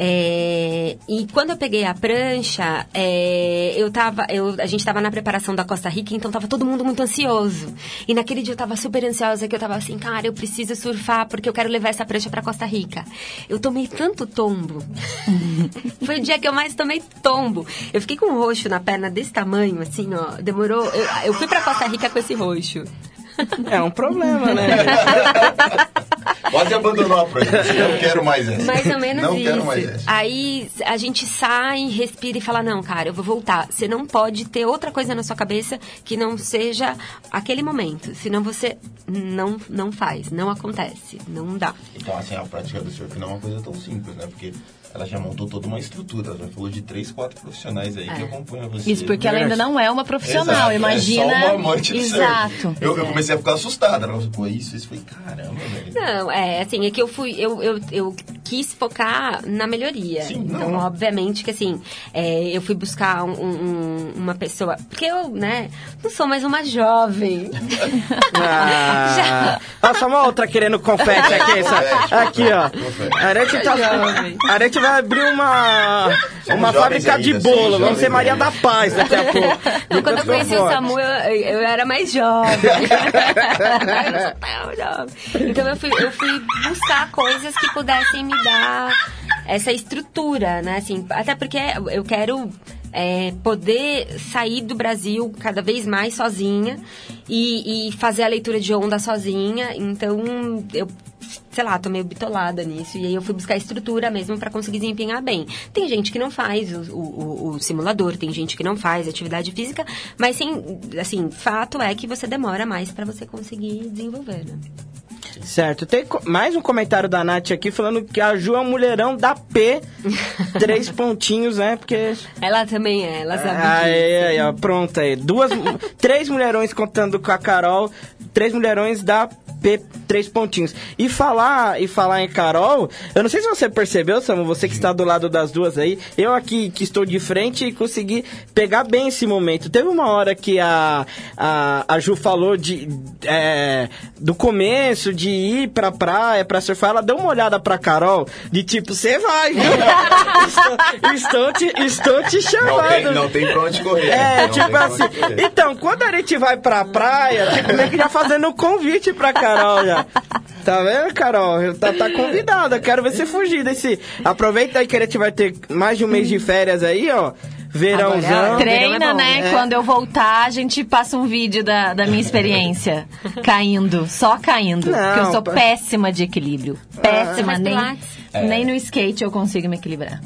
É, e quando eu peguei a prancha, é, eu tava, eu, a gente estava na preparação da Costa Rica, então tava todo mundo muito ansioso. E naquele dia eu tava super ansiosa, que eu tava assim, cara, eu preciso surfar porque eu quero levar essa prancha para Costa Rica. Eu tomei tanto tombo. [LAUGHS] Foi o dia que eu mais tomei tombo. Eu fiquei com um roxo na perna desse tamanho, assim, ó. Demorou. Eu, eu fui para Costa Rica com esse roxo. É um problema, né? [LAUGHS] Pode abandonar a prancha. Não quero mais essa. Mais ou menos não isso. Quero mais essa. Aí a gente sai, respira e fala: Não, cara, eu vou voltar. Você não pode ter outra coisa na sua cabeça que não seja aquele momento. Senão você não, não faz, não acontece, não dá. Então, assim, a prática do surf não é uma coisa tão simples, né? Porque ela já montou toda uma estrutura. Ela já falou de três, quatro profissionais aí é. que acompanham você. Isso porque ela ainda não é uma profissional, Exato, imagina. É só uma amante do Exato. Eu, eu, comecei a ficar assustada. Ela falou, pô, isso, isso foi caramba, velho. Não, é assim, é que eu fui, eu, eu, eu quis focar na melhoria. Sim, então, não. obviamente que assim, é, eu fui buscar um, um, uma pessoa. Porque eu, né, não sou mais uma jovem. [LAUGHS] Ah, Já... Nossa, uma outra querendo confete aqui. Essa, [LAUGHS] aqui, ó. A gente, tá, a gente vai abrir uma, uma fábrica de bolo. Vamos ser Maria da Paz daqui a pouco. Não, [LAUGHS] quando eu conheci o Samu, eu, eu era mais jovem. [LAUGHS] [LAUGHS] então eu fui, eu fui buscar coisas que pudessem me dar essa estrutura, né? Assim, até porque eu quero é, poder sair do Brasil cada vez mais sozinha e, e, fazer a leitura de onda sozinha. Então, eu, sei lá, tô meio bitolada nisso. E aí eu fui buscar estrutura mesmo para conseguir desempenhar bem. Tem gente que não faz o, o, o, simulador, tem gente que não faz atividade física, mas sim, assim, fato é que você demora mais para você conseguir desenvolver, né? Certo. Tem mais um comentário da Nath aqui falando que a Ju é um mulherão da P. [LAUGHS] três pontinhos, né? Porque. Ela também é, ela sabe. Aí, aí, ó, pronto aí. Duas. três mulherões contando com a Carol. Três mulherões da P, três pontinhos. E falar, e falar em Carol, eu não sei se você percebeu, Samu, você que está do lado das duas aí, eu aqui que estou de frente e consegui pegar bem esse momento. Teve uma hora que a, a, a Ju falou de, é, do começo, de ir pra praia, pra surfar, ela deu uma olhada pra Carol, de tipo, você vai, estou, estou, te, estou te chamando. Não tem, não tem pra onde correr. É, não tipo assim. Então, quando a gente vai pra praia, tipo, meio que já fazendo um convite pra Carol já. Tá vendo, Carol? Tá, tá convidada. Quero ver você fugir desse. Aproveita aí que a gente vai ter mais de um mês de férias aí, ó. Verãozão. Agora, treina, verão é né? É. Quando eu voltar, a gente passa um vídeo da, da minha experiência. [LAUGHS] caindo, só caindo. Não, porque eu sou péssima de equilíbrio. Péssima, ah, nem, é. nem no skate eu consigo me equilibrar.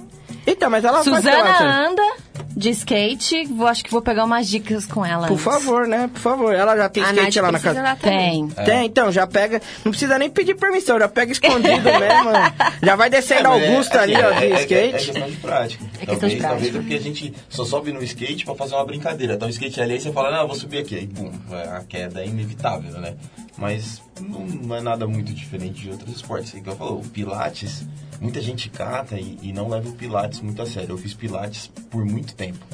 Então, mas ela Suzana anda de skate, vou, acho que vou pegar umas dicas com ela. Por antes. favor, né? Por favor. Ela já tem a skate Nath lá na casa? Tem. É. Tem, então, já pega. Não precisa nem pedir permissão, já pega escondido [LAUGHS] mesmo. Já vai descendo é, Augusto é, ali, assim, ó, de é, skate. É, questão de prática. É questão talvez, de prática. Talvez é porque a gente só sobe no skate pra fazer uma brincadeira. Então o skate ali, aí você fala, não, vou subir aqui. Aí, bum, a queda é inevitável, né? Mas não, não é nada muito diferente de outros esportes. Igual falou, o Pilates muita gente cata e, e, não leva o Pilates muito a sério. Eu fiz Pilates por muito tempo.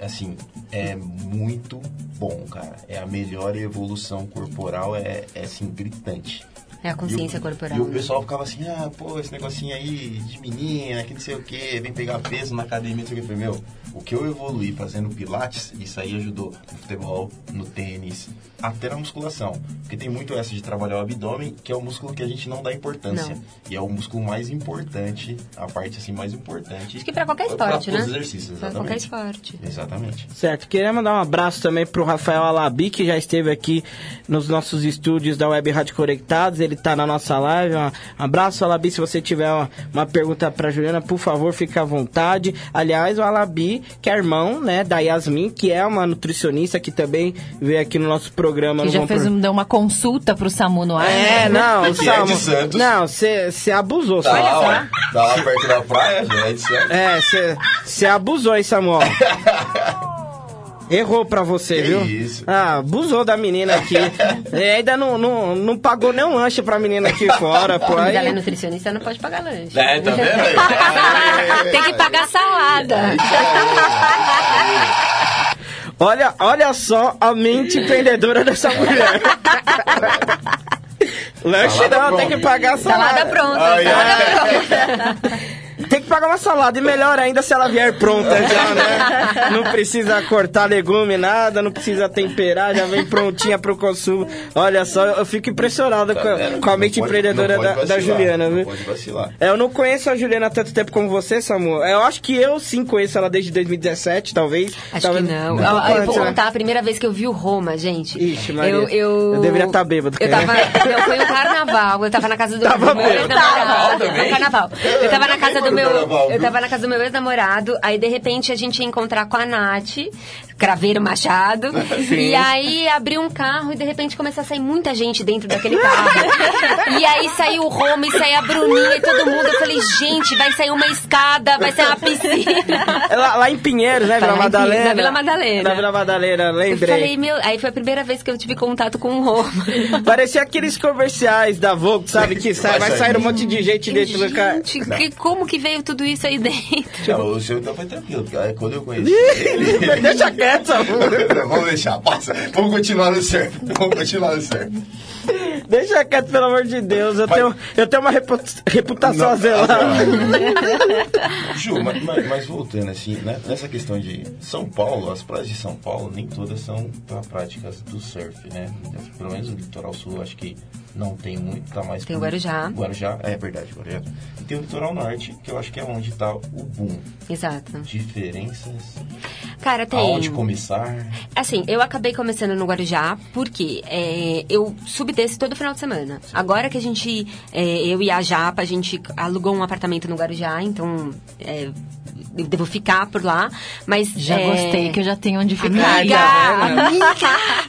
Assim, é muito bom, cara. É a melhor evolução corporal, é, é assim, gritante. É a consciência corporal, E o né? pessoal ficava assim, ah, pô, esse negocinho aí de menina, que não sei o que, vem pegar peso na academia, não sei o que. Eu falei, meu, o que eu evoluí fazendo pilates, isso aí ajudou no futebol, no tênis, até na musculação. Porque tem muito essa de trabalhar o abdômen, que é o músculo que a gente não dá importância. Não. E é o músculo mais importante, a parte assim mais importante. Acho que pra qualquer pra esporte, todos né? os exercícios, Pra exatamente. qualquer esporte. Exatamente. Certo, queria mandar um abraço também pro Rafael Alabi, que já esteve aqui nos nossos estúdios da Web Rádio Conectados, ele tá na nossa live. Um abraço, Alabi, se você tiver uma, uma pergunta pra Juliana, por favor, fique à vontade. Aliás, o Alabi, que é irmão, né, da Yasmin, que é uma nutricionista que também veio aqui no nosso programa. Que no já fez Pro- um, deu uma consulta pro Samu no ar. É, né? não, Que é Samu- de Santos. Não, você abusou, Tá Samu. lá, tá lá perto da praia, é de certo. É, você abusou, hein, Samuel? [LAUGHS] Errou pra você, Que viu? isso. Ah, abusou da menina aqui. [LAUGHS] É, ainda não, não, não pagou nem um lanche pra menina aqui fora, pô. Mas Aí, ela é nutricionista, não pode pagar lanche. É, tá vendo aí? [LAUGHS] Tem que pagar salada. [LAUGHS] olha, olha só a mente empreendedora dessa mulher. lanche não, tem pronta. que pagar salada. Salada pronta. Salada é. Tem que pagar uma salada. E melhor ainda se ela vier pronta já, né? [LAUGHS] Não precisa cortar legume, nada, não precisa temperar, já vem prontinha pro consumo. Olha só, eu fico impressionado Tá com, com a mente pode- empreendedora da, da vacilar, Juliana, não viu? Pode vacilar. É, Eu não conheço a Juliana há tanto tempo como você, Samu. Eu acho que eu sim conheço ela desde 2017, talvez. Acho Talvez- que não. Não, Eu, eu vou né? contar a primeira vez que eu vi o Roma, gente. Ixi, Maria. Eu, eu... Eu deveria estar bêbado, Eu tava. Eu fui um carnaval. Eu tava na casa do Tava meu bêbado. ex-namorado. também? No carnaval. Eu tava na casa do do meu. carnaval, Eu viu? tava na casa do meu ex-namorado. Aí, de repente, a gente ia encontrar com a Nath, Craveiro Machado. [LAUGHS] E aí abriu um carro e de repente começou a sair muita gente dentro daquele carro. [LAUGHS] e aí saiu o Roma e saiu a Bruninha e todo mundo. Eu falei, gente, vai sair uma escada, vai sair uma piscina. É lá, lá em Pinheiros, né? Vila Madalena. na Vila Madalena. Na Vila Madalena, Eu lembrei. falei, meu. Aí foi a primeira vez que eu tive contato com o Roma. Parecia aqueles comerciais da Vogue, sabe? Que sai, vai sair um monte de gente dentro do carro. Gente, que- como que veio tudo isso aí dentro? Não, o seu então foi tranquilo. porque Quando eu conheci ele... [LAUGHS] Deixa quieto, Vamos deixar, passa. Vamos continuar no surf. Vamos continuar no surf. Deixa quieto, pelo amor de Deus. Eu, Vai. tenho, eu tenho uma repu- reputação Não, a zelar. [LAUGHS] Ju, mas, mas- mas voltando assim, né, nessa questão de São Paulo, as praias de São Paulo nem todas são para práticas do surf, né? Pelo menos o litoral sul acho que não tem muito, tá mais Tem o Guarujá. Guarujá, é verdade, Guarujá. E tem o litoral norte, que eu acho que é onde tá o boom. Exato. Diferenças, Cara, tem. aonde começar. Assim, eu acabei começando no Guarujá porque é, eu subi desse todo final de semana. Agora que a gente, é, eu e a Japa, a gente alugou um apartamento no Guarujá, então é, eu devo ficar por lá. Mas Já é, gostei, que eu já tenho onde ficar. Amiga, já. [LAUGHS] amiga.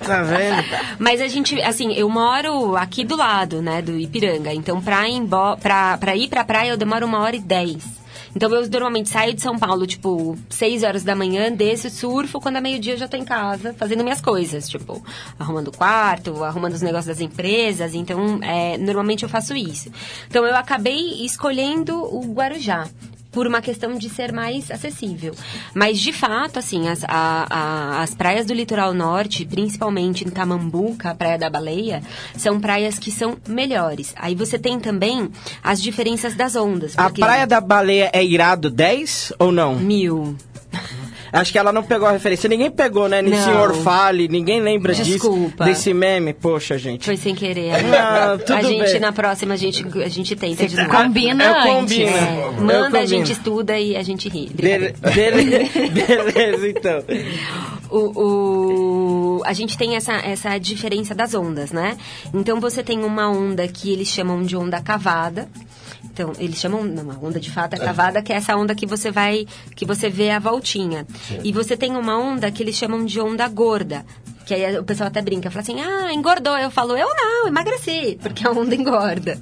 Tá vendo? Mas a gente, assim, eu moro aqui do lado, né, do Ipiranga. Então, pra ir, embo- pra, pra ir pra praia, eu demoro uma hora e dez. Então, eu normalmente saio de São Paulo, tipo, seis horas da manhã, desço, surfo. Quando é meio-dia, eu já tô em casa, fazendo minhas coisas. Tipo, arrumando o quarto, arrumando os negócios das empresas. Então, é, normalmente eu faço isso. Então, eu acabei escolhendo o Guarujá por uma questão de ser mais acessível. Mas, de fato, assim, as, a- a- as praias do litoral norte, principalmente em Tamambuca, a Praia da Baleia, são praias que são melhores. Aí você tem também as diferenças das ondas. A Praia da Baleia é irado 10 ou não? Mil. Acho que ela não pegou a referência. Ninguém pegou, né? Nem senhor fale, ninguém lembra Desculpa. disso. Desse meme. Poxa, gente. Foi sem querer. Não, tudo a gente, bem. na próxima, a gente, a gente tenta novo. Combina Eu antes. combino. É, Eu manda, a gente estuda e a gente ri. Bele- Brincadeira. bele- [LAUGHS] beleza, então. o, o- a gente tem essa, essa diferença das ondas, né? Então você tem uma onda que eles chamam de onda cavada. Então, eles chamam, não, a onda de fato é cavada, que é essa onda que você vai, que você vê a voltinha. E você tem uma onda que eles chamam de onda gorda. Que aí o pessoal até brinca, fala assim, ah, engordou. Eu falo, eu não, emagreci, porque a onda engorda.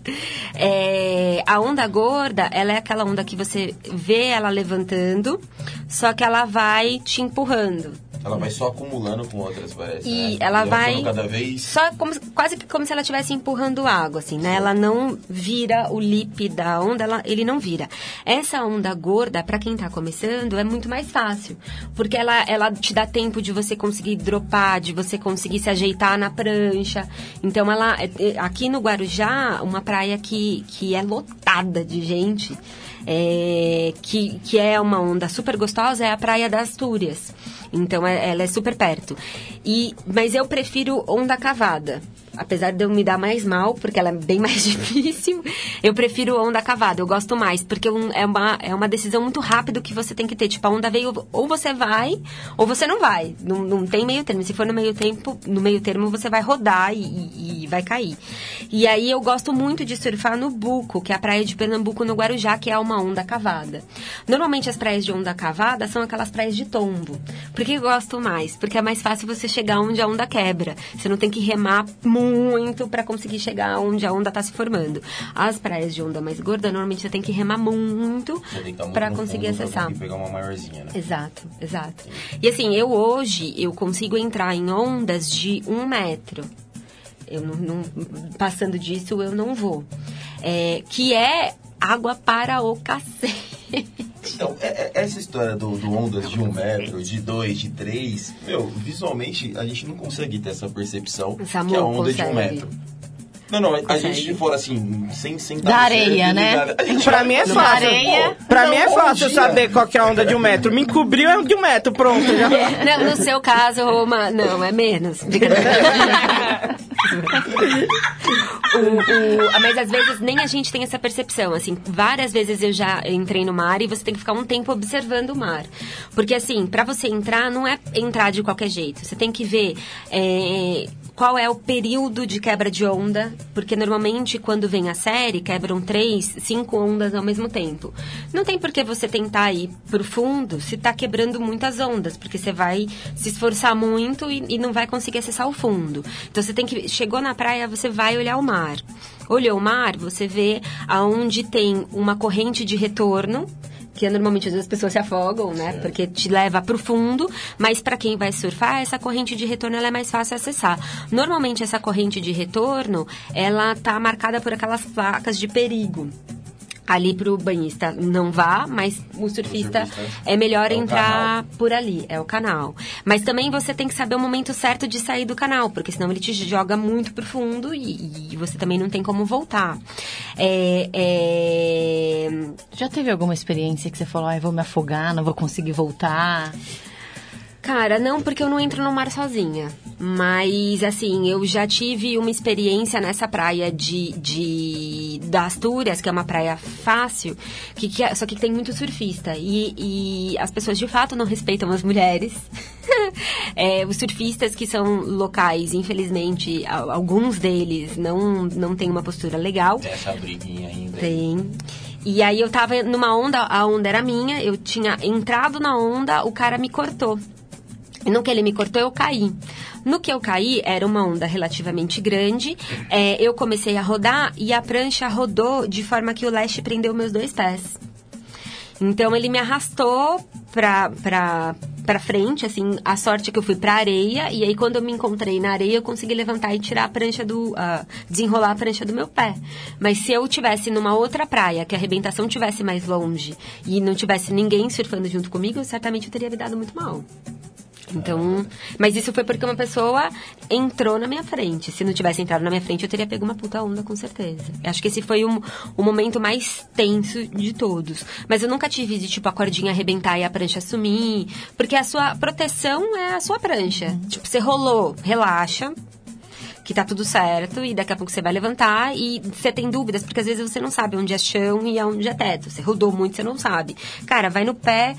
É, a onda gorda, ela é aquela onda que você vê ela levantando, só que ela vai te empurrando. Ela vai só acumulando com outras, parece. E né? ela Levantando vai cada vez. só como, quase que como se ela estivesse empurrando água, assim, né? Ela não vira o lip da onda, ela, ele não vira. Essa onda gorda, pra quem tá começando, é muito mais fácil, porque ela, ela te dá tempo de você conseguir dropar, de você conseguir se ajeitar na prancha. Então, ela é- é- aqui no Guarujá, uma praia que, que é lotada de gente, é, que, que é uma onda super gostosa, é a Praia das Astúrias. Então, é- ela é super perto. E, mas eu prefiro onda cavada. Apesar de eu me dar mais mal, porque ela é bem [LAUGHS] mais difícil, eu prefiro onda cavada. Eu gosto mais, porque um- é uma, é uma decisão muito rápida que você tem que ter. Tipo, a onda veio, ou você vai, ou você não vai. Não, não tem meio termo. Se for no meio tempo, no meio termo, você vai rodar e- e vai cair. E aí eu gosto muito de surfar no Buco, que é a praia de Pernambuco, no Guarujá, que é uma onda cavada. Normalmente as praias de onda cavada são aquelas praias de tombo. Por que eu gosto mais? Porque é mais fácil você chegar onde a onda quebra. Você não tem que remar muito para conseguir chegar onde a onda está se formando. As praias de onda mais gorda, normalmente você tem que remar muito tem que muito para conseguir fundo acessar. conseguir pegar uma maiorzinha, né? Exato, exato. E assim, eu hoje, eu consigo entrar em ondas de um metro. Eu não, não- passando disso, eu não vou. É, que é água para o cacete. Então, é- é- essa história do, do ondas de um metro, de dois, de três, meu, visualmente a gente não consegue ter essa percepção Samu que é a onda de um consegue. metro. Não, não, a gente for assim, sem, sem Da no areia, né? [LAUGHS] Pra mim é fácil. areia. Pra mim é fácil saber qual que é a onda de um metro. Me encobriu é de um metro, pronto. Já... Não, no seu caso, Roma, não, é menos. [LAUGHS] O- o- mas às vezes nem a gente tem essa percepção. Assim, várias vezes eu já entrei no mar e você tem que ficar um tempo observando o mar. Porque assim, pra você entrar, não é entrar de qualquer jeito. Você tem que ver. é, qual é o período de quebra de onda, porque normalmente quando vem a série, quebram três, cinco ondas ao mesmo tempo. Não tem por que você tentar ir pro fundo se tá quebrando muitas ondas, porque você vai se esforçar muito e, e não vai conseguir acessar o fundo. Então você tem que. Chegou na praia, você vai olhar o mar. Olhou o mar, você vê aonde tem uma corrente de retorno que é normalmente às vezes as pessoas se afogam, né? Porque te leva pro fundo, mas para quem vai surfar, essa corrente de retorno ela é mais fácil acessar. Normalmente essa corrente de retorno, ela tá marcada por aquelas placas de perigo. Ali pro banhista não vá, mas o surfista, surfista é melhor é entrar por ali, é o canal. Mas também você tem que saber o momento certo de sair do canal, porque senão ele te joga muito pro fundo e, e você também não tem como voltar. É, é, Já teve alguma experiência que você falou, ai, vou me afogar, não vou conseguir voltar? Cara, não, porque eu não entro no mar sozinha. Mas, assim, eu já tive uma experiência nessa praia de, de da Astúrias, que é uma praia fácil, que, que é- só que tem muito surfista. E, e as pessoas, de fato, não respeitam as mulheres. [LAUGHS] É, os surfistas que são locais, infelizmente, alguns deles não, não têm uma postura legal. Tem essa briguinha ainda. Tem. E aí eu tava numa onda, a onda era minha, eu tinha entrado na onda, o cara me cortou. No que ele me cortou, eu caí. No que eu caí, era uma onda relativamente grande. é, eu comecei a rodar e a prancha rodou de forma que o leste prendeu meus dois pés. Então ele me arrastou pra, pra, pra frente, assim, a sorte é que eu fui pra areia, e aí quando eu me encontrei na areia, eu consegui levantar e tirar a prancha do. ah, desenrolar a prancha do meu pé. Mas se eu tivesse numa outra praia, que a arrebentação tivesse mais longe e não tivesse ninguém surfando junto comigo, certamente eu teria me dado muito mal. Então, mas isso foi porque uma pessoa entrou na minha frente. Se não tivesse entrado na minha frente, eu teria pego uma puta onda, com certeza. Eu acho que esse foi o, o momento mais tenso de todos. Mas eu nunca tive de, tipo, a cordinha arrebentar e a prancha sumir. Porque a sua proteção é a sua prancha. Tipo, você rolou, relaxa. Que tá tudo certo, e daqui a pouco você vai levantar e você tem dúvidas, porque às vezes você não sabe onde é chão e onde é teto. Você rodou muito, você não sabe. Cara, vai no pé,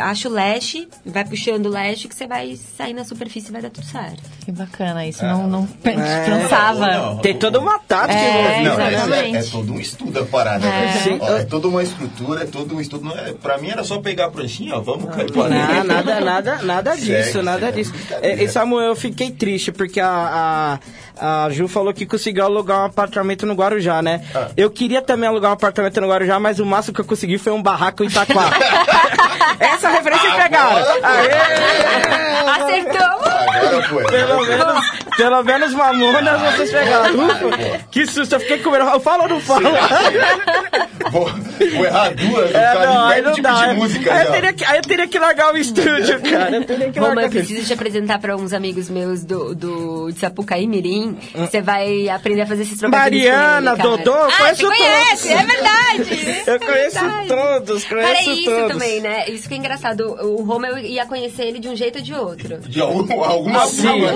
acha o leste, vai puxando o leste que você vai sair na superfície e vai dar tudo certo. Que bacana, isso É. não, não É. pensava. Não, Tem toda uma tática. É, Não, é, exatamente. é, é todo um estudo a parada. É. né? Ó, É, toda uma estrutura, é todo um estudo. Não é, pra mim era só pegar a pranchinha, ó, vamos cair pra Não, dentro. nada, nada, nada disso, nada disso. É, E Samuel, eu fiquei triste porque a, a, uh, a Ju falou que conseguiu alugar um apartamento no Guarujá, né? Ah. Eu queria também alugar um apartamento no Guarujá, mas o máximo que eu consegui foi um barraco em Itaquá. [LAUGHS] Essa referência pegaram. Aê! Acertou! Agora foi. Pelo menos, pelo menos mamonas vocês pegaram. Ufa, que susto, eu fiquei com medo. Eu falo ou não falo? Vou, vou errar duas, É, cara, não, aí não tipo dá. de música aí, eu teria que, aí eu teria que largar o estúdio, [LAUGHS] cara. Eu teria que Roma, largar eu preciso te apresentar para uns amigos meus do, do de Sapucaí Mirim. Você vai aprender a fazer esses trocadilhos Mariana, com ele. Dodô, ah, conheço você conhece, todos. é verdade. Eu conheço É verdade. todos, conheço Cara, é isso todos. também, né? Isso que é engraçado. O Roma, eu ia conhecer ele de um jeito ou de outro. De algum, alguma forma,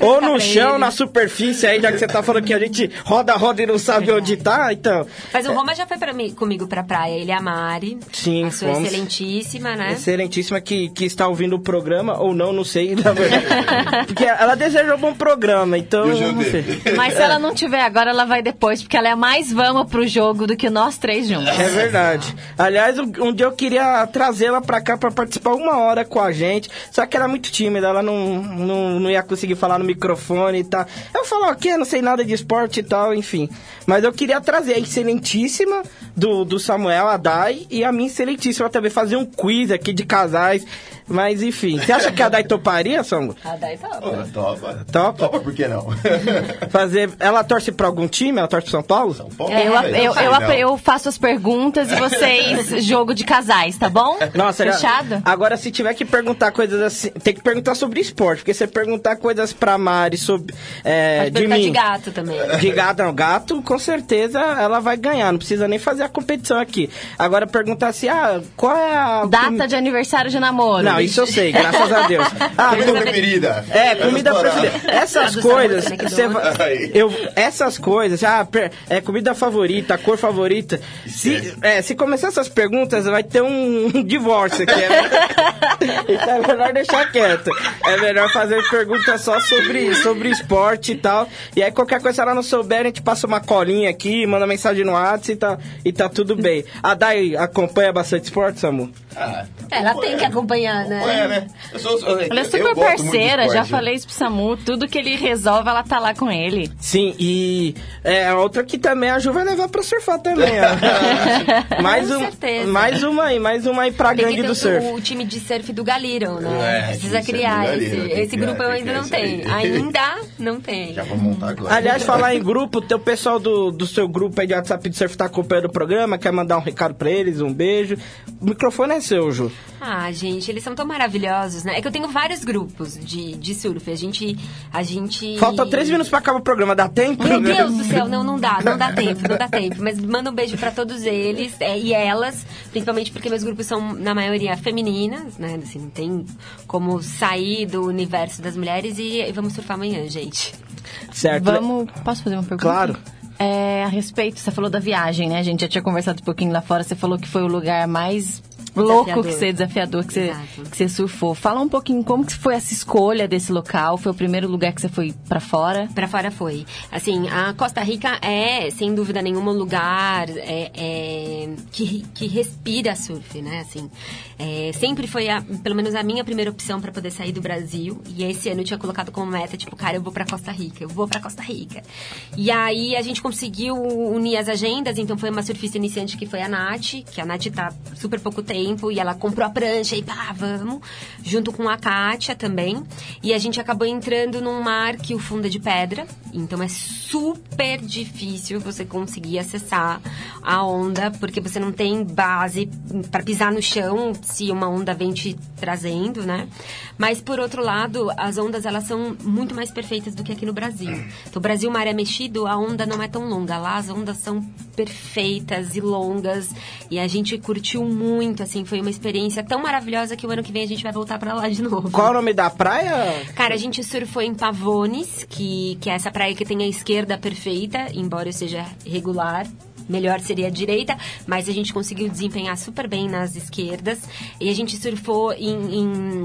Ou no chão, ele. na superfície aí, já que você tá falando que a gente roda, roda e não sabe onde tá, então. Mas o Roma já foi pra mim, comigo pra praia. Ele é a Mari. Sim, A sua fomos. excelentíssima, né? Excelentíssima que, que está ouvindo o programa, ou não, não sei, [LAUGHS] na verdade. Porque ela desejou um bom programa, então o eu não sei. Judê? Mas se ela não tiver agora, ela vai depois, porque ela é mais vamos pro jogo do que nós três juntos. É verdade. Aliás, um, um dia eu queria trazê-la pra cá pra participar uma hora com a gente. Só que ela é muito tímida, ela não, não, não ia conseguir falar no microfone e tal. Eu falo, ok, não sei nada de esporte e tal, enfim. Mas eu queria trazer a excelentíssima do, do Samuel, a Dai, e a minha excelentíssima também, fazer um quiz aqui de casais. Mas enfim, você acha que a Dai toparia, Samuel? A Dai tá Pô, Topa. Topa? Topa, por [LAUGHS] Fazer. Ela torce pra algum time? Ela torce pro São Paulo? São Paulo, Eu, velho, eu, eu, não. eu faço as perguntas e vocês [LAUGHS] jogo de casais, tá bom? Nossa, já- Fechado? Agora, se tiver que perguntar coisas assim, tem que perguntar sobre esporte, porque se perguntar coisas pra Mari sobre. É, Pode de mim. de gato também. De gato, não. Gato, com certeza, ela vai ganhar. Não precisa nem fazer a competição aqui. Agora, perguntar assim, ah, qual é a. Data de aniversário de namoro. Não, isso eu sei, graças a Deus. [LAUGHS] Ah, Comida com- preferida. é, comida preferida. Essas do coisas, você eu, essas coisas, ah, per- é comida favorita, cor favorita. Se, é, se começar essas perguntas, vai ter um, [LAUGHS] um divórcio aqui. né? [LAUGHS] então é melhor deixar quieto. É melhor fazer perguntas só sobre, sobre esporte e tal. E aí qualquer coisa, se ela não souber, a gente passa uma colinha aqui, manda mensagem no WhatsApp e tá, e tá tudo bem. A Dai acompanha bastante esporte, Samu? Ah, Ela tem que acompanhar, né? É, né? Eu sou, eu, Ela é super parceira, já né? falei isso pro Samu. Tudo que ele resolve, ela tá lá com ele. Sim, e é, outra que também a Ju vai levar pra surfar também. ó. [LAUGHS] mais, Com um, certeza. mais uma aí, mais uma aí pra Tem gangue do o, surf. o time de surf do Galiro, né? É, Precisa criar esse. Esse criar, grupo eu ainda não tenho. Ainda não tem. Já vou montar agora. Aliás, falar em grupo, o teu pessoal do, do seu grupo aí de WhatsApp de surf tá acompanhando o programa, quer mandar um recado pra eles, um beijo. O microfone é seu, Ju. Ah, gente, eles são tão maravilhosos, né? É que eu tenho vários grupos de, de surf. A gente. A gente. Falta três minutos pra acabar o programa, dá tempo? Meu Deus do céu, não, não dá, não dá tempo, não dá tempo. Mas manda um beijo pra todos eles é, e elas, principalmente porque meus grupos são, na maioria, femininas, né? Assim, não tem como sair do universo das mulheres e, e vamos surfar amanhã, gente. Certo. Vamos. Posso fazer uma pergunta? Claro. É, a respeito, você falou da viagem, né? A gente já tinha conversado um pouquinho lá fora. Você falou que foi o lugar mais louco que você desafiador que você, que você surfou. Fala um pouquinho como que foi essa escolha desse local. Foi o primeiro lugar que você foi pra fora? Pra fora foi. Assim, a Costa Rica é, sem dúvida nenhuma, um lugar é, é, que, que respira surf, né? Assim, é, sempre foi, a- pelo menos, a minha primeira opção pra poder sair do Brasil. E esse ano eu tinha colocado como meta, tipo, cara, eu vou pra Costa Rica, eu vou pra Costa Rica. E aí a gente conseguiu unir as agendas, então foi uma surfista iniciante que foi a Nath, que a Nath tá super pouco tempo, e ela comprou a prancha e pá, vamos, junto com a Kátia também. E a gente acabou entrando num mar que o fundo é de pedra, então é super difícil você conseguir acessar a onda, porque você não tem base para pisar no chão se uma onda vem te trazendo, né? Mas por outro lado, as ondas elas são muito mais perfeitas do que aqui no Brasil. Então, Brasil, mar é mexido, a onda não é tão longa. Lá as ondas são perfeitas e longas e a gente curtiu muito, assim, foi uma experiência tão maravilhosa que o ano que vem a gente vai voltar para lá de [LAUGHS] novo. Qual é o nome da praia? Cara, a gente surfou em Pavones, que, que é essa praia que tem a esquerda perfeita, embora eu seja regular. Melhor seria a direita, mas a gente conseguiu desempenhar super bem nas esquerdas. E a gente surfou em, em,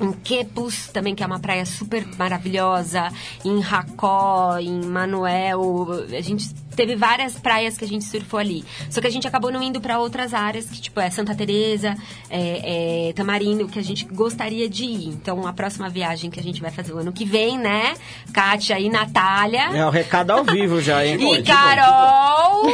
em Quepos, também, que é uma praia super maravilhosa. Em Racó, em Manuel. A gente teve várias praias que a gente surfou ali. Só que a gente acabou não indo para outras áreas, que tipo é Santa Teresa, é, é, Tamarindo, que a gente gostaria de ir. Então a próxima viagem que a gente vai fazer o ano que vem, né? Kátia e Natália. É o recado ao vivo já, hein? E Carol!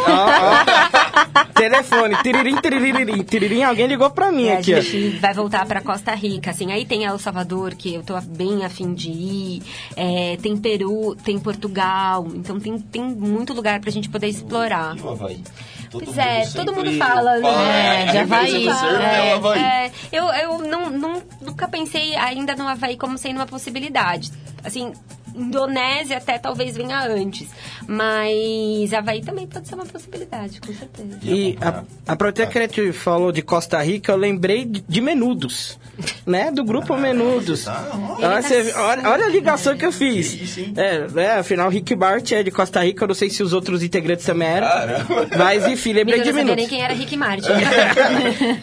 Ó, ó. Telefone, tiririm, tiriririm, tiririm, alguém ligou pra mim a aqui, ó. gente vai voltar para Costa Rica, assim. Aí tem El Salvador, que eu tô bem afim de ir. É, tem Peru, tem Portugal. Então tem, tem muito lugar pra gente poder explorar. E o Havaí? Todo Pois é, sempre todo mundo fala, né? é, de a surf é, o Havaí. É, eu eu não, não- nunca pensei ainda no Havaí como sendo uma possibilidade. Assim, Indonésia até talvez venha antes. Mas Havaí também pode ser uma possibilidade, com certeza. E a, que a gente falou de Costa Rica, eu lembrei de, de Menudos, né? Do grupo Menudos. tá. Olha, Ele tá você- olha- olha a ligação que eu fiz. Sim, sim. É, é, afinal, Rick Bart é de Costa Rica, eu não sei se os outros integrantes também eram. Caramba. Mas enfim, lembrei Eu de não sabia nem Menudos. quem era Rick Martin. [LAUGHS]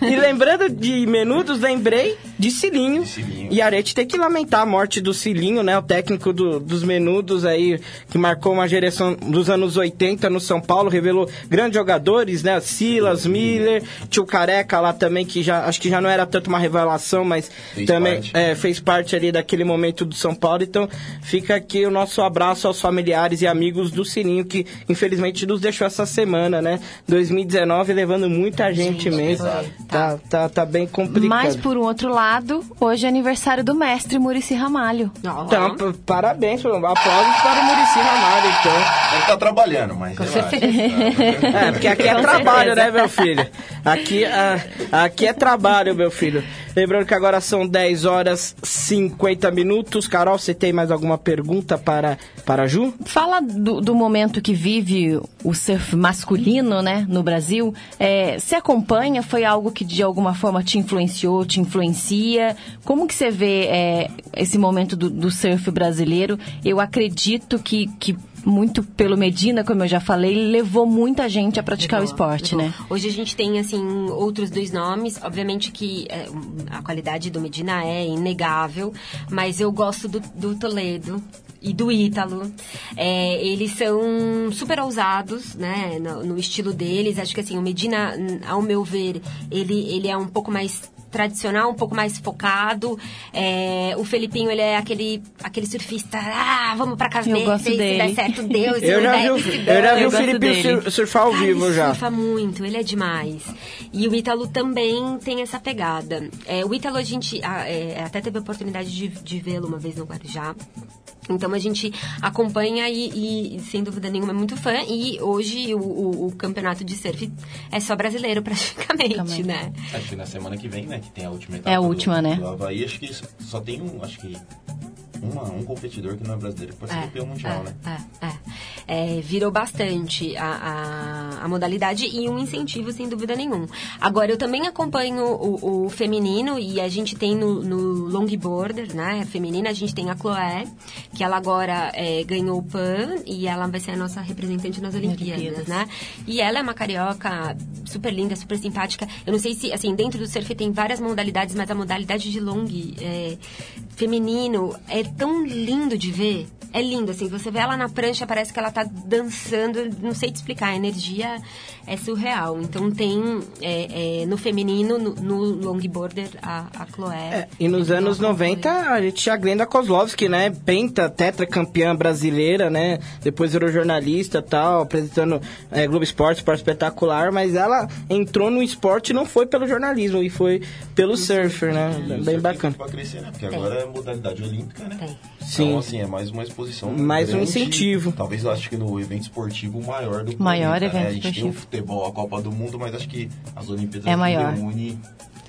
E lembrando de Menudos, lembrei de Cilinho. De Cilinho. E a gente tem que lamentar a morte do Cilinho, né? O técnico do- dos Menudos aí, que marcou uma geração dos anos 80 no São Paulo, revelou grandes jogadores, né? Silas, Miller, tio Careca lá também, que já acho que já não era tanto uma revelação, mas Fez também parte. é, fez parte ali daquele momento do São Paulo. Então fica aqui o nosso abraço aos familiares e amigos do Cilinho, que infelizmente nos deixou essa semana, né? 2019 levando muita gente, mesmo. pesado. Tá, tá, tá bem complicado. Mas, por um outro lado, hoje é aniversário do mestre Murici Ramalho. Então, p- parabéns, aplausos para o Muricy Ramalho, então. Ele tá trabalhando, mas relaxa. É, porque aqui é Com trabalho, certeza. né, meu filho? Aqui, ah, aqui é trabalho, meu filho. Lembrando que agora são 10 horas 50 minutos. Carol, você tem mais alguma pergunta para, para a Ju? Fala do, do momento que vive o surf masculino, né, no Brasil. É, você acompanha? Foi algo que de alguma forma te influenciou, te influencia? Como que você vê é, esse momento do, do surf brasileiro? Eu acredito que, que muito pelo Medina, como eu já falei, levou muita gente a praticar o Levou, esporte, levou. né? Hoje a gente tem, assim, outros dois nomes. Obviamente que é, a qualidade do Medina é inegável, mas eu gosto do, do Toledo e do Ítalo. É, eles são super ousados, né, no, no estilo deles. Acho que, assim, o Medina, ao meu ver, ele, ele é um pouco mais tradicional, um pouco mais focado. É, o Felipinho, ele é aquele, aquele surfista, ah, vamos pra casa Eu dele, gosto se, se dele. der certo, Deus. Eu já der, vi, eu já vi o sur- surfar ao Ah, vivo ele já. surfa muito, ele é demais. E o Ítalo também tem essa pegada. É, o Ítalo, a gente ah, é, até teve a oportunidade de, de vê-lo uma vez no Guarujá. Então a gente acompanha e, e, sem dúvida nenhuma, é muito fã. E hoje o, o- o campeonato de surf é só brasileiro, [LAUGHS] praticamente, Também. né? Acho que na semana que vem, né? Que tem a última etapa. É a última, do, né? Do Havaí, acho que só tem um, acho que uma- um competidor que não é brasileiro que pode ser campeão mundial, né? é, é. É, virou bastante a, a, a modalidade e um incentivo, sem dúvida nenhuma. Agora, eu também acompanho o, o feminino e a gente tem no, no longboarder, né? Feminina, a gente tem a Chloé, que ela agora é, ganhou o PAN e ela vai ser a nossa representante nas Olimpíadas, Olimpíadas. né? E ela é uma carioca super linda, super simpática. Eu não sei se, assim, dentro do surf tem várias modalidades, mas a modalidade de long é, feminino é tão lindo de ver. É lindo, assim, você vê ela na prancha, parece que ela tá dançando, não sei te explicar, a energia é surreal. Então tem é, é, no feminino, no, no longboarder, a, a Chloé. É, e nos anos uma 90 a gente tinha a Glenda Kozlovski, né? Penta, tetracampeã brasileira, né? Depois virou jornalista e tal, apresentando é, Globo Esporte, Esporte Espetacular, mas ela entrou no esporte e não foi pelo jornalismo, e foi pelo surfer, né? E o Bem surf bacana. Pra crescer, né? Porque Tem. agora é modalidade olímpica, né? Sim. Então, assim, é mais uma exposição. Mais um grande. incentivo. Talvez eu acho que no evento esportivo o maior do Maior planeta, né? evento A gente tem o futebol, a Copa do Mundo, mas acho que as Olimpíadas É maior. reúne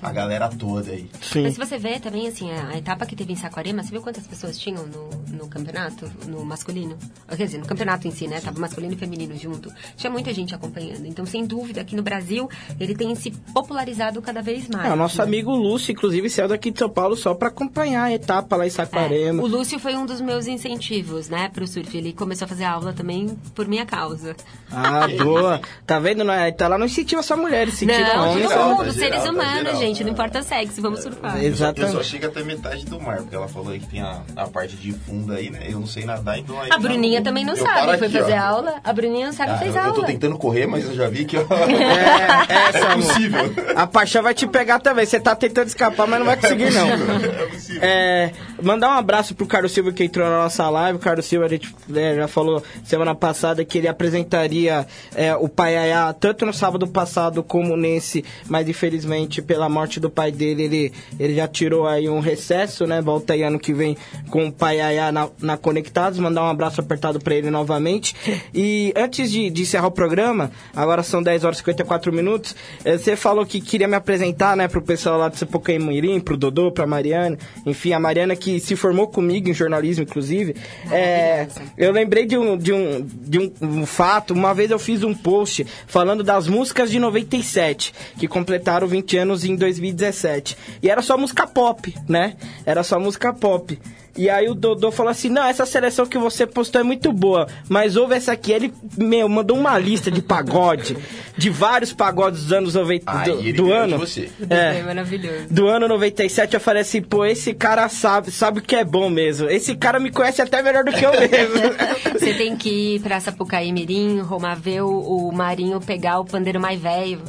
a galera toda aí. Sim. Mas se você vê também, assim, a, a etapa que teve em Saquarema, você viu quantas pessoas tinham no, no campeonato, no masculino? Quer dizer, no campeonato em si, né? Tava masculino e feminino junto. Tinha muita gente acompanhando. Então, sem dúvida, aqui no Brasil, ele tem se popularizado cada vez mais. É, o nosso né? amigo Lúcio, inclusive, saiu daqui de São Paulo só pra acompanhar a etapa lá em É, Saquarema. o Lúcio foi um dos meus incentivos, né, pro surf. Ele começou a fazer aula também por minha causa. Ah, boa. Tá vendo? Não é- Tá lá não incentiva só mulheres, incentiva Não, homens. todo geral, mundo, tá seres tá humanos, geral. gente. Gente, não importa sexo, vamos surfar. Eu só Exatamente. chego até metade do mar, porque ela falou aí que tem a, a parte de fundo aí, né? Eu não sei nadar, então aí... A Bruninha também não eu paro sabe, foi aqui, fazer ó. aula. A Bruninha não sabe, Ah, fez eu, eu aula. tô tentando correr, mas eu já vi que ó, [LAUGHS] É, [LAUGHS] é, é possível. A paixão vai te pegar também. Você tá tentando escapar, mas não vai conseguir, não. É possível. É, mandar um abraço pro Carlos Silva que entrou na nossa live. O Carlos Silva, a gente né, já falou semana passada que ele apresentaria é, o Pai Ayá tanto no sábado passado como nesse, mas infelizmente pela morte do pai dele, ele, ele já tirou aí um recesso, né? Volta aí ano que vem com o Pai Ayá na, na Conectados. Mandar um abraço apertado pra ele novamente. E antes de, de encerrar o programa, agora são 10 horas e 54 minutos, eh, você falou que queria me apresentar, né, pro pessoal lá do Sapucaí Mirim, pro Dodô, pra Mariana, enfim, a Mariana que se formou comigo em jornalismo, inclusive. É, eu lembrei de um, de, um, de um, um fato, uma vez eu fiz um post falando das músicas de 97, que completaram 20 anos em 2017. E era só música pop, né? Era só música pop. E aí o Dodô falou assim, não, essa seleção que você postou é muito boa, mas ouve essa aqui. Ele, meu, mandou uma lista de pagode, de vários pagodes dos anos 90, Aí do, do ano. de você. É É, maravilhoso. do ano 97, eu falei assim, pô, esse cara sabe, sabe o que é bom mesmo. Esse cara me conhece até melhor do que eu mesmo. [LAUGHS] Você tem que ir pra Sapucaí Mirim, ver o, o Marinho pegar o pandeiro mais velho.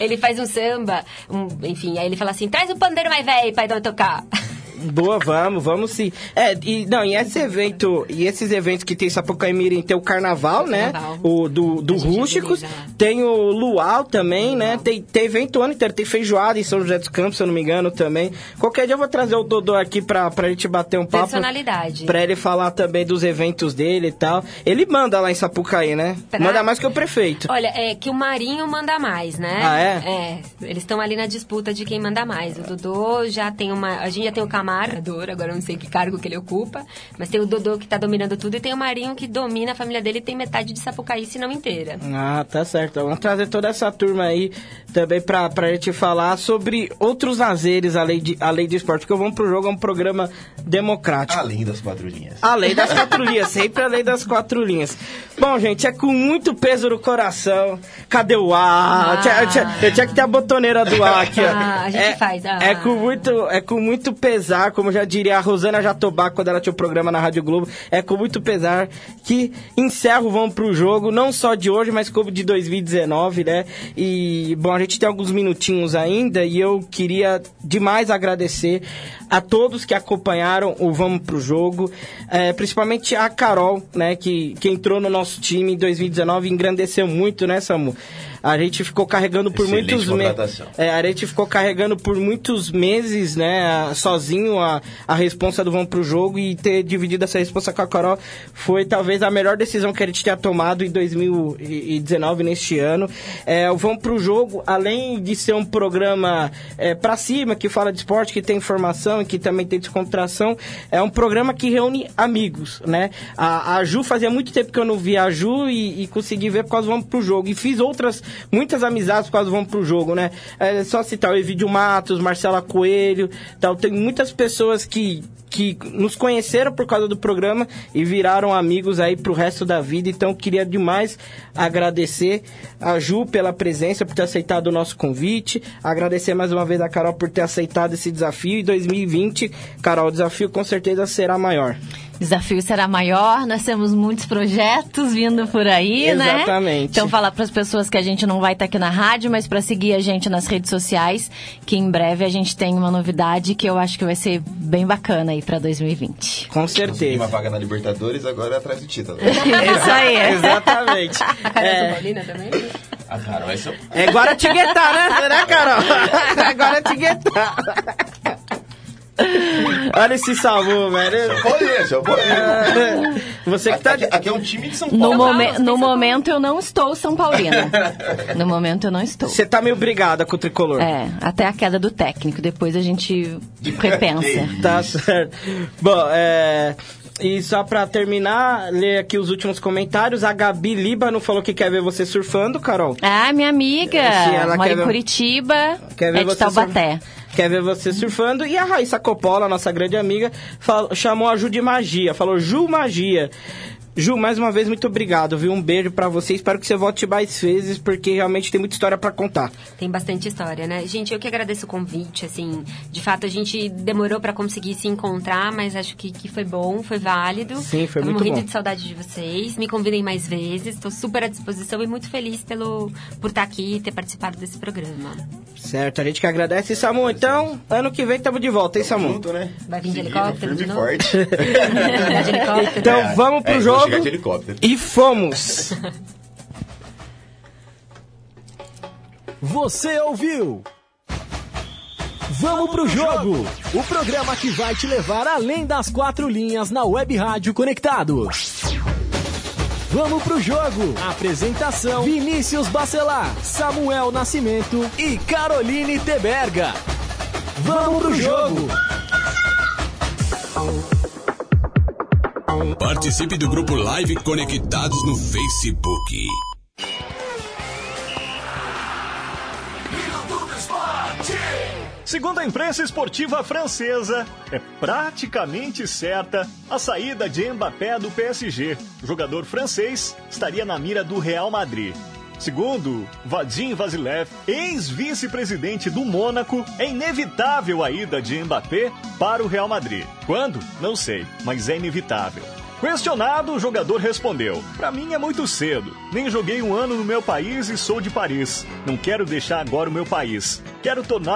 Ele faz um samba, um- enfim, aí ele fala assim, traz o pandeiro mais velho pra eu tocar. Boa, vamos, vamos sim. É, e não, e esse evento, e esses eventos que tem em Sapucaí Mirim, tem o carnaval, né? O do, do Rústicos, lá. tem o Luau também, né? Tem, tem evento ano inteiro, tem feijoada em São José dos Campos, se eu não me engano, também. Qualquer dia eu vou trazer o Dodô aqui pra, pra gente bater um papo. Personalidade. Pra ele falar também dos eventos dele e tal. Ele manda lá em Sapucaí, né? Pra- Manda mais que o prefeito. Olha, é que o Marinho manda mais, né? Ah, é? É, eles estão ali na disputa de quem manda mais. O Dodô já tem uma. A gente já tem o Camarador, agora eu não sei que cargo que ele ocupa, mas tem o Dodô que tá dominando tudo e tem o Marinho que domina a família dele e tem metade de Sapucaí, se não inteira. Ah, tá certo. Vamos trazer toda essa turma aí também pra, pra gente falar sobre outros lazeres além de, além de esporte. Porque o Vamos Pro Jogo é um programa democrático. Além das quatro linhas. Além das [LAUGHS] quatro linhas, sempre além das quatro linhas. Bom, gente, é com muito peso no coração. Cadê o ar? Ah. Eu, tinha, eu tinha- eu tinha que ter a botoneira do ar aqui, ó. Ah, a gente é, faz, ah. É com muito, é com muito pesar, como já diria a Rosana Jatobá quando ela tinha o programa na Rádio Globo. É com muito pesar que encerro Vamos Pro Jogo, não só de hoje, mas como de 2019, né? E, bom, a gente tem alguns minutinhos ainda e eu queria demais agradecer a todos que acompanharam o Vamos Pro Jogo, é, principalmente a Carol, né, que, que entrou no nosso time em 2019 e engrandeceu muito, né, Samu? A gente ficou carregando por Excelente muitos meses. É, a gente ficou carregando por muitos meses, né, a- sozinho a, a responsa do Vamos Pro Jogo e ter dividido essa responsa com a Carol foi talvez a melhor decisão que a gente tenha tomado em 2019, neste ano. É, o Vamos Pro Jogo, além de ser um programa é, pra cima, que fala de esporte, que tem informação e que também tem descontração, é um programa que reúne amigos, né? A, a Ju fazia muito tempo que eu não via a Ju e, e consegui ver por causa do Vamos Pro Jogo. E fiz outras, muitas amizades por causa do Vamos Pro Jogo, né? É só citar o Evidio Matos, Marcela Coelho, tal. Tem muitas pessoas que que nos conheceram por causa do programa e viraram amigos aí pro resto da vida. Então queria demais agradecer a Ju pela presença, por ter aceitado o nosso convite. Agradecer mais uma vez a Carol por ter aceitado esse desafio. E 2020, Carol, o desafio com certeza será maior. Desafio será maior, nós temos muitos projetos vindo por aí, né? Exatamente. Então falar para as pessoas que a gente não vai estar aqui na rádio, mas para seguir a gente nas redes sociais, que em breve a gente tem uma novidade que eu acho que vai ser bem bacana aí para 2020. Com Consegui uma certeza. vaga na Libertadores, agora é atrás do título. [LAUGHS] Isso aí. [LAUGHS] Exatamente. É, Paulina também? Ah, cara, vai ser... é Guaratinguetá, né? Né, Carol? [LAUGHS] É Guaratinguetá. Olha esse salvo, velho. Eu conheço, eu conheço. Você que tá... Aqui, aqui é um time de São No, Paulo. momen- no São Paulo. momento eu não estou São Paulina. No momento eu não estou. Você tá meio brigada com o tricolor. É, até a queda do técnico. Depois a gente repensa. Tá certo. Bom, é. E só pra terminar, ler aqui os últimos comentários. A Gabi Líbano falou que quer ver você surfando, Carol. Ah, minha amiga. Ela Mora quer em ver- Curitiba. Quer ver é de você Taubaté. Quer ver você surfando. E a Raíssa Coppola, nossa grande amiga, fal- chamou a Ju de magia. Falou Ju Magia. Ju, mais uma vez, muito obrigado, viu? Um beijo para você. Espero que você volte mais vezes, porque realmente tem muita história para contar. Tem bastante história, né? Gente, eu que agradeço o convite, assim. De fato, a gente demorou para conseguir se encontrar, mas acho que, que foi bom, foi válido. Sim, foi Tava muito morrendo bom. de saudade de vocês. Me convidem mais vezes. Estou super à disposição e muito feliz pelo, por estar aqui e ter participado desse programa. Certo, a gente que agradece. E, Samu, então, ano que vem estamos de volta, hein, Samu? Junto, né? Vai vir de Seguindo, helicóptero de novo? forte. [LAUGHS] De helicóptero? Então, vamos pro é, jogo. Chegar de helicóptero. E fomos! Você ouviu? Vamos pro jogo! O programa que vai te levar além das quatro linhas na Web Rádio Conectados. Vamos pro jogo! Apresentação: Vinícius Bacelar, Samuel Nascimento e Caroline Teberga. Vamos pro jogo! Participe do grupo Live Conectados no Facebook. Segundo a imprensa esportiva francesa, é praticamente certa a saída de Mbappé do PSG. O jogador francês estaria na mira do Real Madrid. Segundo Vadim Vasilev, ex-vice-presidente do Mônaco, é inevitável a ida de Mbappé para o Real Madrid. Quando? Não sei, mas é inevitável. Questionado, o jogador respondeu: Pra mim é muito cedo. Nem joguei um ano no meu país e sou de Paris. Não quero deixar agora o meu país. Quero tornar